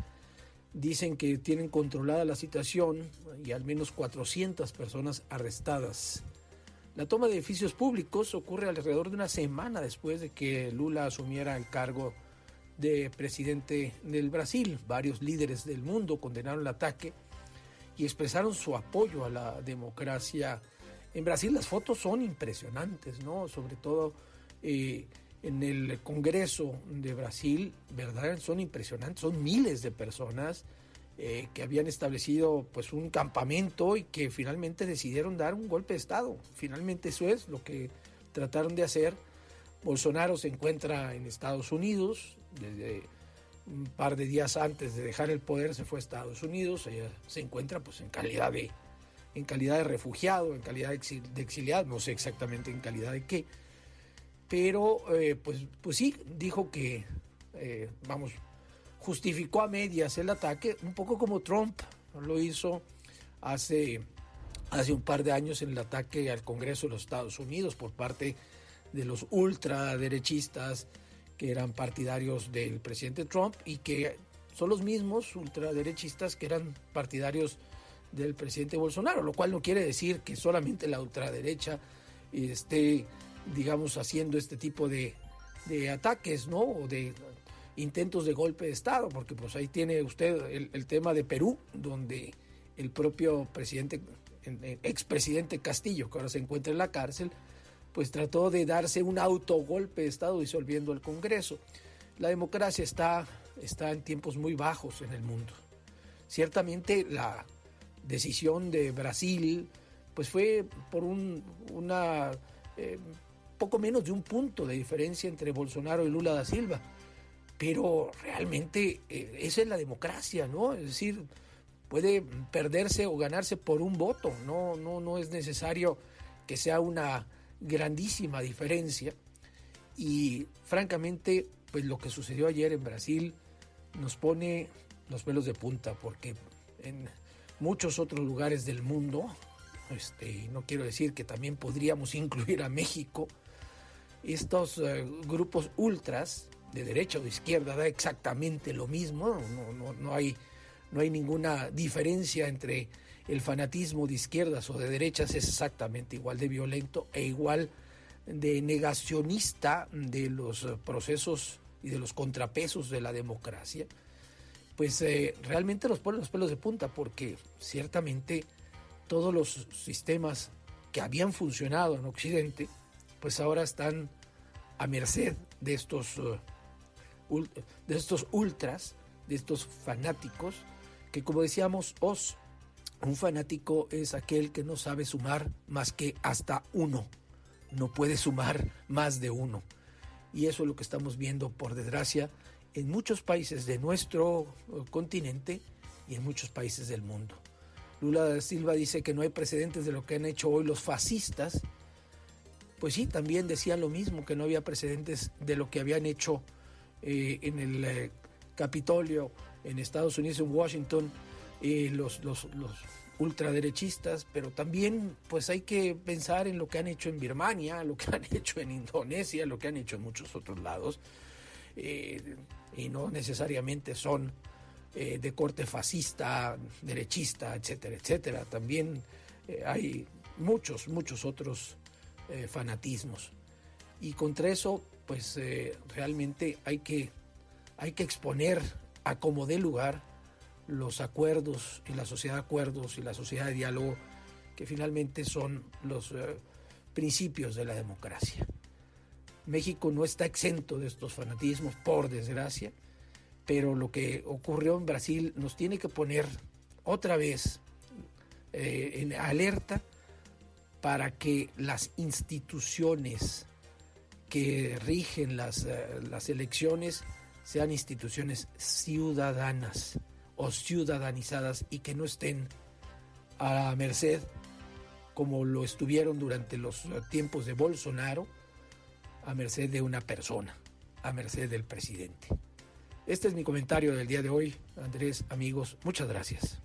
dicen que tienen controlada la situación y al menos 400 personas arrestadas. La toma de edificios públicos ocurre alrededor de una semana después de que Lula asumiera el cargo de presidente del Brasil. Varios líderes del mundo condenaron el ataque y expresaron su apoyo a la democracia. En Brasil las fotos son impresionantes, ¿no? Sobre todo eh, en el Congreso de Brasil, ¿verdad? Son impresionantes, son miles de personas eh, que habían establecido pues un campamento y que finalmente decidieron dar un golpe de Estado. Finalmente eso es lo que trataron de hacer. Bolsonaro se encuentra en Estados Unidos, desde un par de días antes de dejar el poder se fue a Estados Unidos, se encuentra pues en calidad de en calidad de refugiado, en calidad de exiliado, no sé exactamente en calidad de qué, pero eh, pues, pues sí, dijo que, eh, vamos, justificó a medias el ataque, un poco como Trump lo hizo hace, hace un par de años en el ataque al Congreso de los Estados Unidos por parte de los ultraderechistas que eran partidarios del presidente Trump y que son los mismos ultraderechistas que eran partidarios del presidente Bolsonaro, lo cual no quiere decir que solamente la ultraderecha esté, digamos, haciendo este tipo de, de ataques, ¿no? O de intentos de golpe de Estado, porque pues ahí tiene usted el, tema de Perú, donde el propio presidente, expresidente Castillo, que ahora se encuentra en la cárcel, pues trató de darse un autogolpe de Estado disolviendo el Congreso. La democracia está, está en tiempos muy bajos en el mundo. Ciertamente la decisión de Brasil pues fue por un, eh, poco menos de un punto de diferencia entre Bolsonaro y Lula da Silva. Pero realmente eh, esa es la democracia, ¿no? Es decir, puede perderse o ganarse por un voto, no, no, no es necesario que sea una grandísima diferencia y francamente, pues lo que sucedió ayer en Brasil nos pone los pelos de punta porque en muchos otros lugares del mundo, este, no quiero decir que también podríamos (laughs) incluir a México, estos eh, grupos ultras de derecha o de izquierda da exactamente lo mismo, no, no, no, hay, no hay ninguna diferencia entre el fanatismo de izquierdas o de derechas, es exactamente igual de violento e igual de negacionista de los procesos y de los contrapesos de la democracia, pues eh, realmente nos ponen los pelos de punta porque ciertamente todos los sistemas que habían funcionado en Occidente, pues ahora están a merced de estos, uh, de estos ultras, de estos fanáticos, que como decíamos, os, un fanático es aquel que no sabe sumar más que hasta uno, no puede sumar más de uno. Y eso es lo que estamos viendo, por desgracia, en muchos países de nuestro uh, continente y en muchos países del mundo. Lula da Silva dice que no hay precedentes de lo que han hecho hoy los fascistas. Pues sí, también decían lo mismo, que no había precedentes de lo que habían hecho eh, en el eh, Capitolio, en Estados Unidos, en Washington, eh, los, los, los, ultraderechistas, pero también pues hay que pensar en lo que han hecho en Birmania, lo que han (laughs) hecho en Indonesia, lo que han hecho en muchos otros lados, y no necesariamente son eh, de corte fascista, derechista, etcétera, etcétera. También eh, hay muchos, muchos otros eh, fanatismos. Y contra eso, pues realmente hay que, hay que exponer a como dé lugar los acuerdos y la sociedad de acuerdos y la sociedad de diálogo, que finalmente son los principios de la democracia. México no está exento de estos fanatismos, por desgracia, pero lo que ocurrió en Brasil nos tiene que poner otra vez eh, en alerta para que las instituciones que rigen las, eh, las elecciones sean instituciones ciudadanas o ciudadanizadas y que no estén a merced como lo estuvieron durante los tiempos de Bolsonaro, a merced de una persona, a merced del presidente. Este es mi comentario del día de hoy, Andrés, amigos, muchas gracias.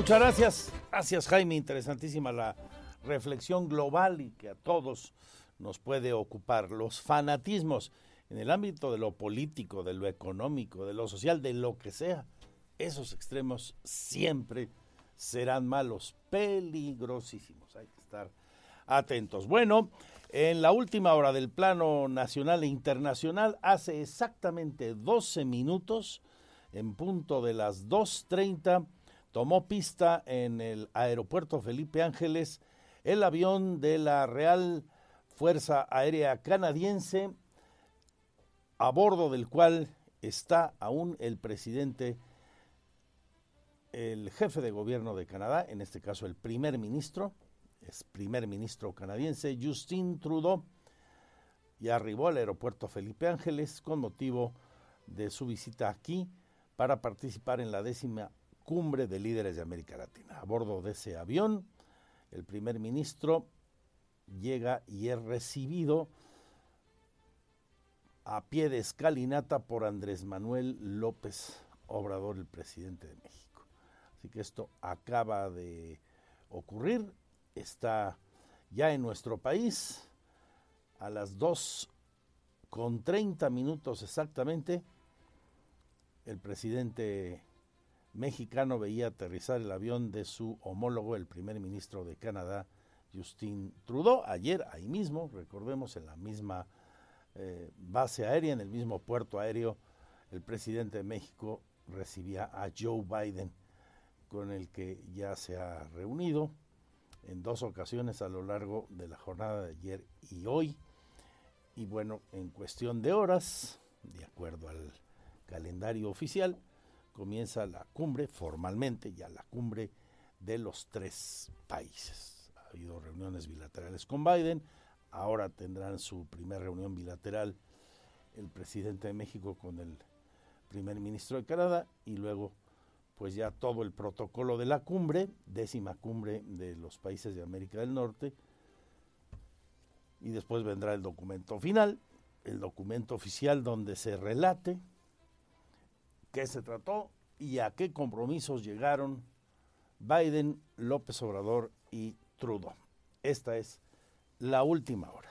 Muchas gracias, gracias Jaime, interesantísima la reflexión global y que a todos nos puede ocupar. Los fanatismos en el ámbito de lo político, de lo económico, de lo social, de lo que sea, esos extremos siempre serán malos, peligrosísimos. Hay que estar atentos. Bueno, en la última hora del plano nacional e internacional, hace exactamente 12 minutos, en punto de las 2.30, tomó pista en el aeropuerto Felipe Ángeles el avión de la Real Fuerza Aérea Canadiense, a bordo del cual está aún el presidente, el jefe de gobierno de Canadá, en este caso el primer ministro, es primer ministro canadiense, Justin Trudeau, y arribó al aeropuerto Felipe Ángeles con motivo de su visita aquí para participar en la décima cumbre de líderes de América Latina. A bordo de ese avión, el primer ministro llega y es recibido a pie de escalinata por Andrés Manuel López Obrador, el presidente de México. Así que esto acaba de ocurrir está ya en nuestro país a las 2 con 30 minutos exactamente. El presidente mexicano veía aterrizar el avión de su homólogo, el primer ministro de Canadá, Justin Trudeau. Ayer, ahí mismo, recordemos, en la misma eh, base aérea, en el mismo puerto aéreo, el presidente de México recibía a Joe Biden, con el que ya se ha reunido en dos ocasiones a lo largo de la jornada de ayer y hoy. Y bueno, en cuestión de horas, de acuerdo al calendario oficial, comienza la cumbre, formalmente ya la cumbre de los tres países. Ha habido reuniones bilaterales con Biden, ahora tendrán su primera reunión bilateral el presidente de México con el primer ministro de Canadá y luego pues ya todo el protocolo de la cumbre, décima cumbre de los países de América del Norte, y después vendrá el documento final, el documento oficial donde se relate qué se trató y a qué compromisos llegaron Biden, López Obrador y Trudeau. Esta es la última hora.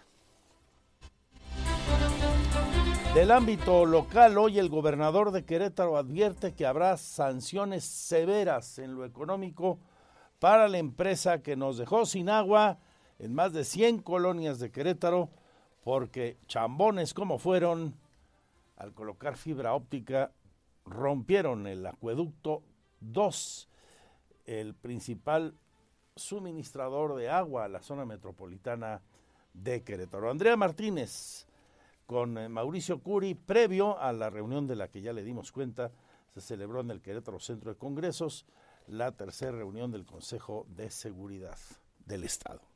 Del ámbito local, hoy el gobernador de Querétaro advierte que habrá sanciones severas en lo económico para la empresa que nos dejó sin agua en más de 100 colonias de Querétaro porque chambones como fueron, al colocar fibra óptica, rompieron el acueducto 2, el principal suministrador de agua a la zona metropolitana de Querétaro. Andrea Martínez con eh, Mauricio Curi, previo a la reunión de la que ya le dimos cuenta, se celebró en el Querétaro Centro de Congresos la tercera reunión del Consejo de Seguridad del Estado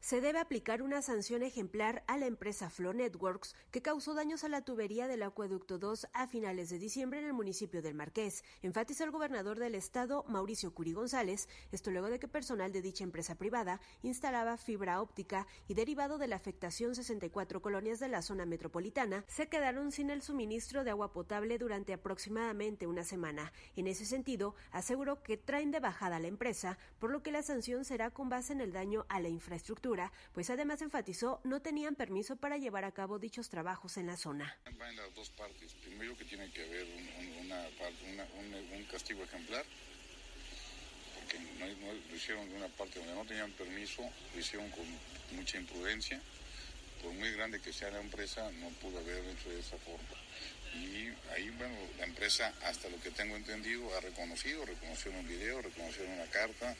se debe aplicar una sanción ejemplar a la empresa Flow Networks que causó daños a la tubería del acueducto 2 a finales de diciembre en el municipio del Marqués, enfatizó el gobernador del estado, Mauricio Curi González, esto luego de que personal de dicha empresa privada instalaba fibra óptica y derivado de la afectación 64 colonias de la zona metropolitana se quedaron sin el suministro de agua potable durante aproximadamente una semana. En ese sentido, aseguró que traen de bajada a la empresa, por lo que la sanción será con base en el daño a la infraestructura pues además enfatizó no tenían permiso para llevar a cabo dichos trabajos en la zona. Va en las dos partes. Primero que tiene que haber un, castigo ejemplar, porque no, lo hicieron de una parte donde no tenían permiso, lo hicieron con mucha imprudencia. Por muy grande que sea la empresa, no pudo haber hecho de esa forma. Y ahí, bueno, la empresa, hasta lo que tengo entendido, ha reconocido, reconoció en un video, reconoció en una carta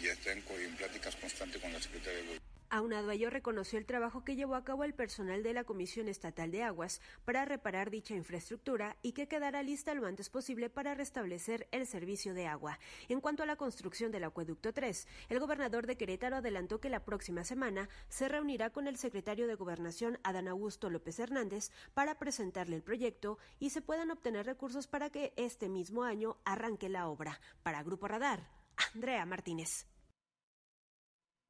y está en, en pláticas constantes con la secretaria de Gobierno. Aunado a ello, reconoció el trabajo que llevó a cabo el personal de la Comisión Estatal de Aguas para reparar dicha infraestructura y que quedará lista lo antes posible para restablecer el servicio de agua. En cuanto a la construcción del acueducto 3, el gobernador de Querétaro adelantó que la próxima semana se reunirá con el secretario de Gobernación, Adán Augusto López Hernández, para presentarle el proyecto y se puedan obtener recursos para que este mismo año arranque la obra. Para Grupo Radar, Andrea Martínez.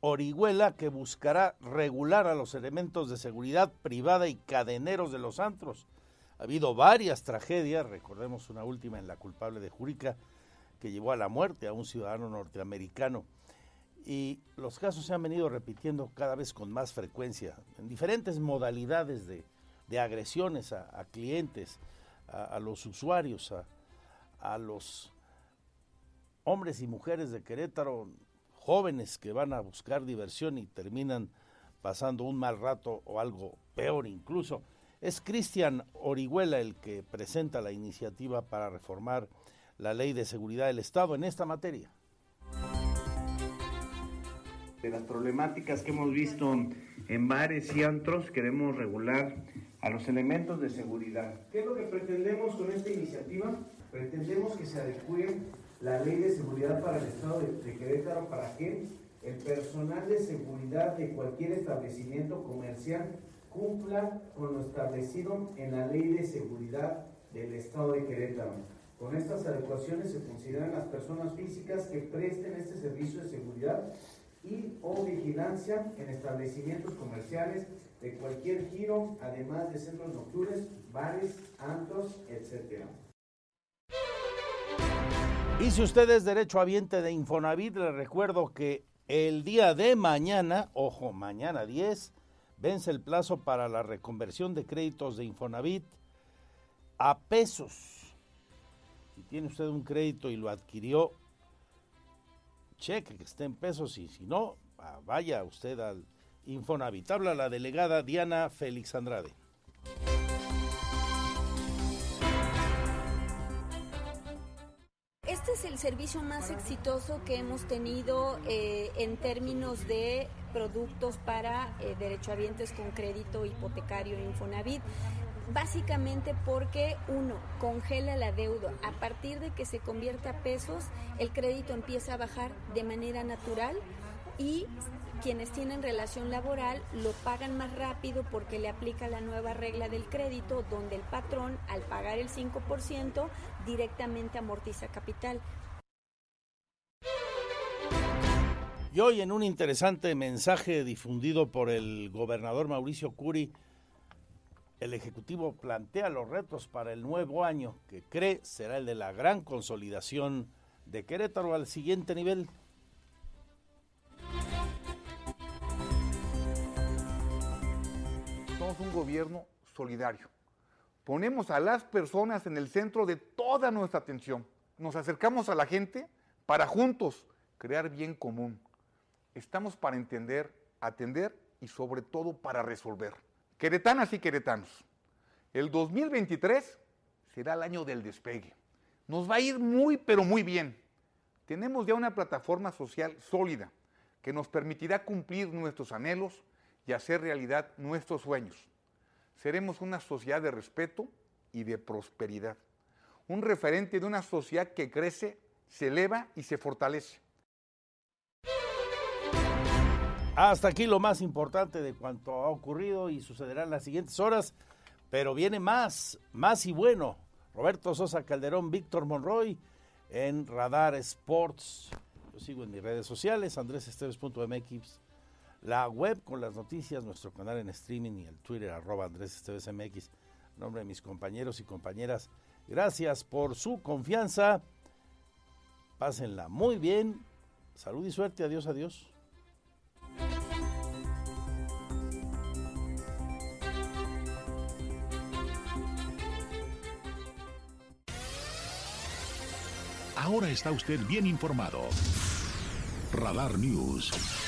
Orihuela que buscará regular a los elementos de seguridad privada y cadeneros de los antros. Ha habido varias tragedias, recordemos una última en la culpable de Jurica, que llevó a la muerte a un ciudadano norteamericano. Y los casos se han venido repitiendo cada vez con más frecuencia, en diferentes modalidades de, agresiones a, clientes, a, los usuarios, a los hombres y mujeres de Querétaro, jóvenes que van a buscar diversión y terminan pasando un mal rato o algo peor incluso. Es Cristian Orihuela el que presenta la iniciativa para reformar la ley de seguridad del Estado en esta materia. De las problemáticas que hemos visto en bares y antros, queremos regular a los elementos de seguridad. ¿Qué es lo que pretendemos con esta iniciativa? Pretendemos que se adecúen la ley de seguridad para el Estado de, Querétaro para que el personal de seguridad de cualquier establecimiento comercial cumpla con lo establecido en la ley de seguridad del Estado de Querétaro. Con estas adecuaciones se consideran las personas físicas que presten este servicio de seguridad y o vigilancia en establecimientos comerciales de cualquier giro, además de centros nocturnos, bares, antros, etcétera. Y si usted es derecho habiente de Infonavit, le recuerdo que el día de mañana, ojo, mañana 10, vence el plazo para la reconversión de créditos de Infonavit a pesos. Si tiene usted un crédito y lo adquirió, cheque que esté en pesos y si no, ah, vaya usted al Infonavit. Habla la delegada Diana Félix Andrade. Este es el servicio más exitoso que hemos tenido eh, en términos de productos para eh, derechohabientes con crédito hipotecario Infonavit. Básicamente porque uno congela la deuda. A partir de que se convierte a pesos, el crédito empieza a bajar de manera natural y quienes tienen relación laboral lo pagan más rápido porque le aplica la nueva regla del crédito donde el patrón al pagar el 5% directamente amortiza capital. Y hoy en un interesante mensaje difundido por el gobernador Mauricio Curi, el Ejecutivo plantea los retos para el nuevo año que cree será el de la gran consolidación de Querétaro al siguiente nivel. Somos un gobierno solidario. Ponemos a las personas en el centro de toda nuestra atención. Nos acercamos a la gente para juntos crear bien común. Estamos para entender, atender y sobre todo para resolver. Queretanas y queretanos, el 2023 será el año del despegue. Nos va a ir muy, pero muy bien. Tenemos ya una plataforma social sólida que nos permitirá cumplir nuestros anhelos y hacer realidad nuestros sueños. Seremos una sociedad de respeto y de prosperidad. Un referente de una sociedad que crece, se eleva y se fortalece. Hasta aquí lo más importante de cuanto ha ocurrido y sucederá en las siguientes horas, pero viene más, más y bueno. Roberto Sosa Calderón, Víctor Monroy en Radar Sports. Yo sigo en mis redes sociales, andresesteves.mx, la web con las noticias, nuestro canal en streaming y el Twitter arroba andresestevesmx. En nombre de mis compañeros y compañeras, gracias por su confianza. Pásenla muy bien. Salud y suerte. Adiós, adiós. Ahora está usted bien informado. Radar News.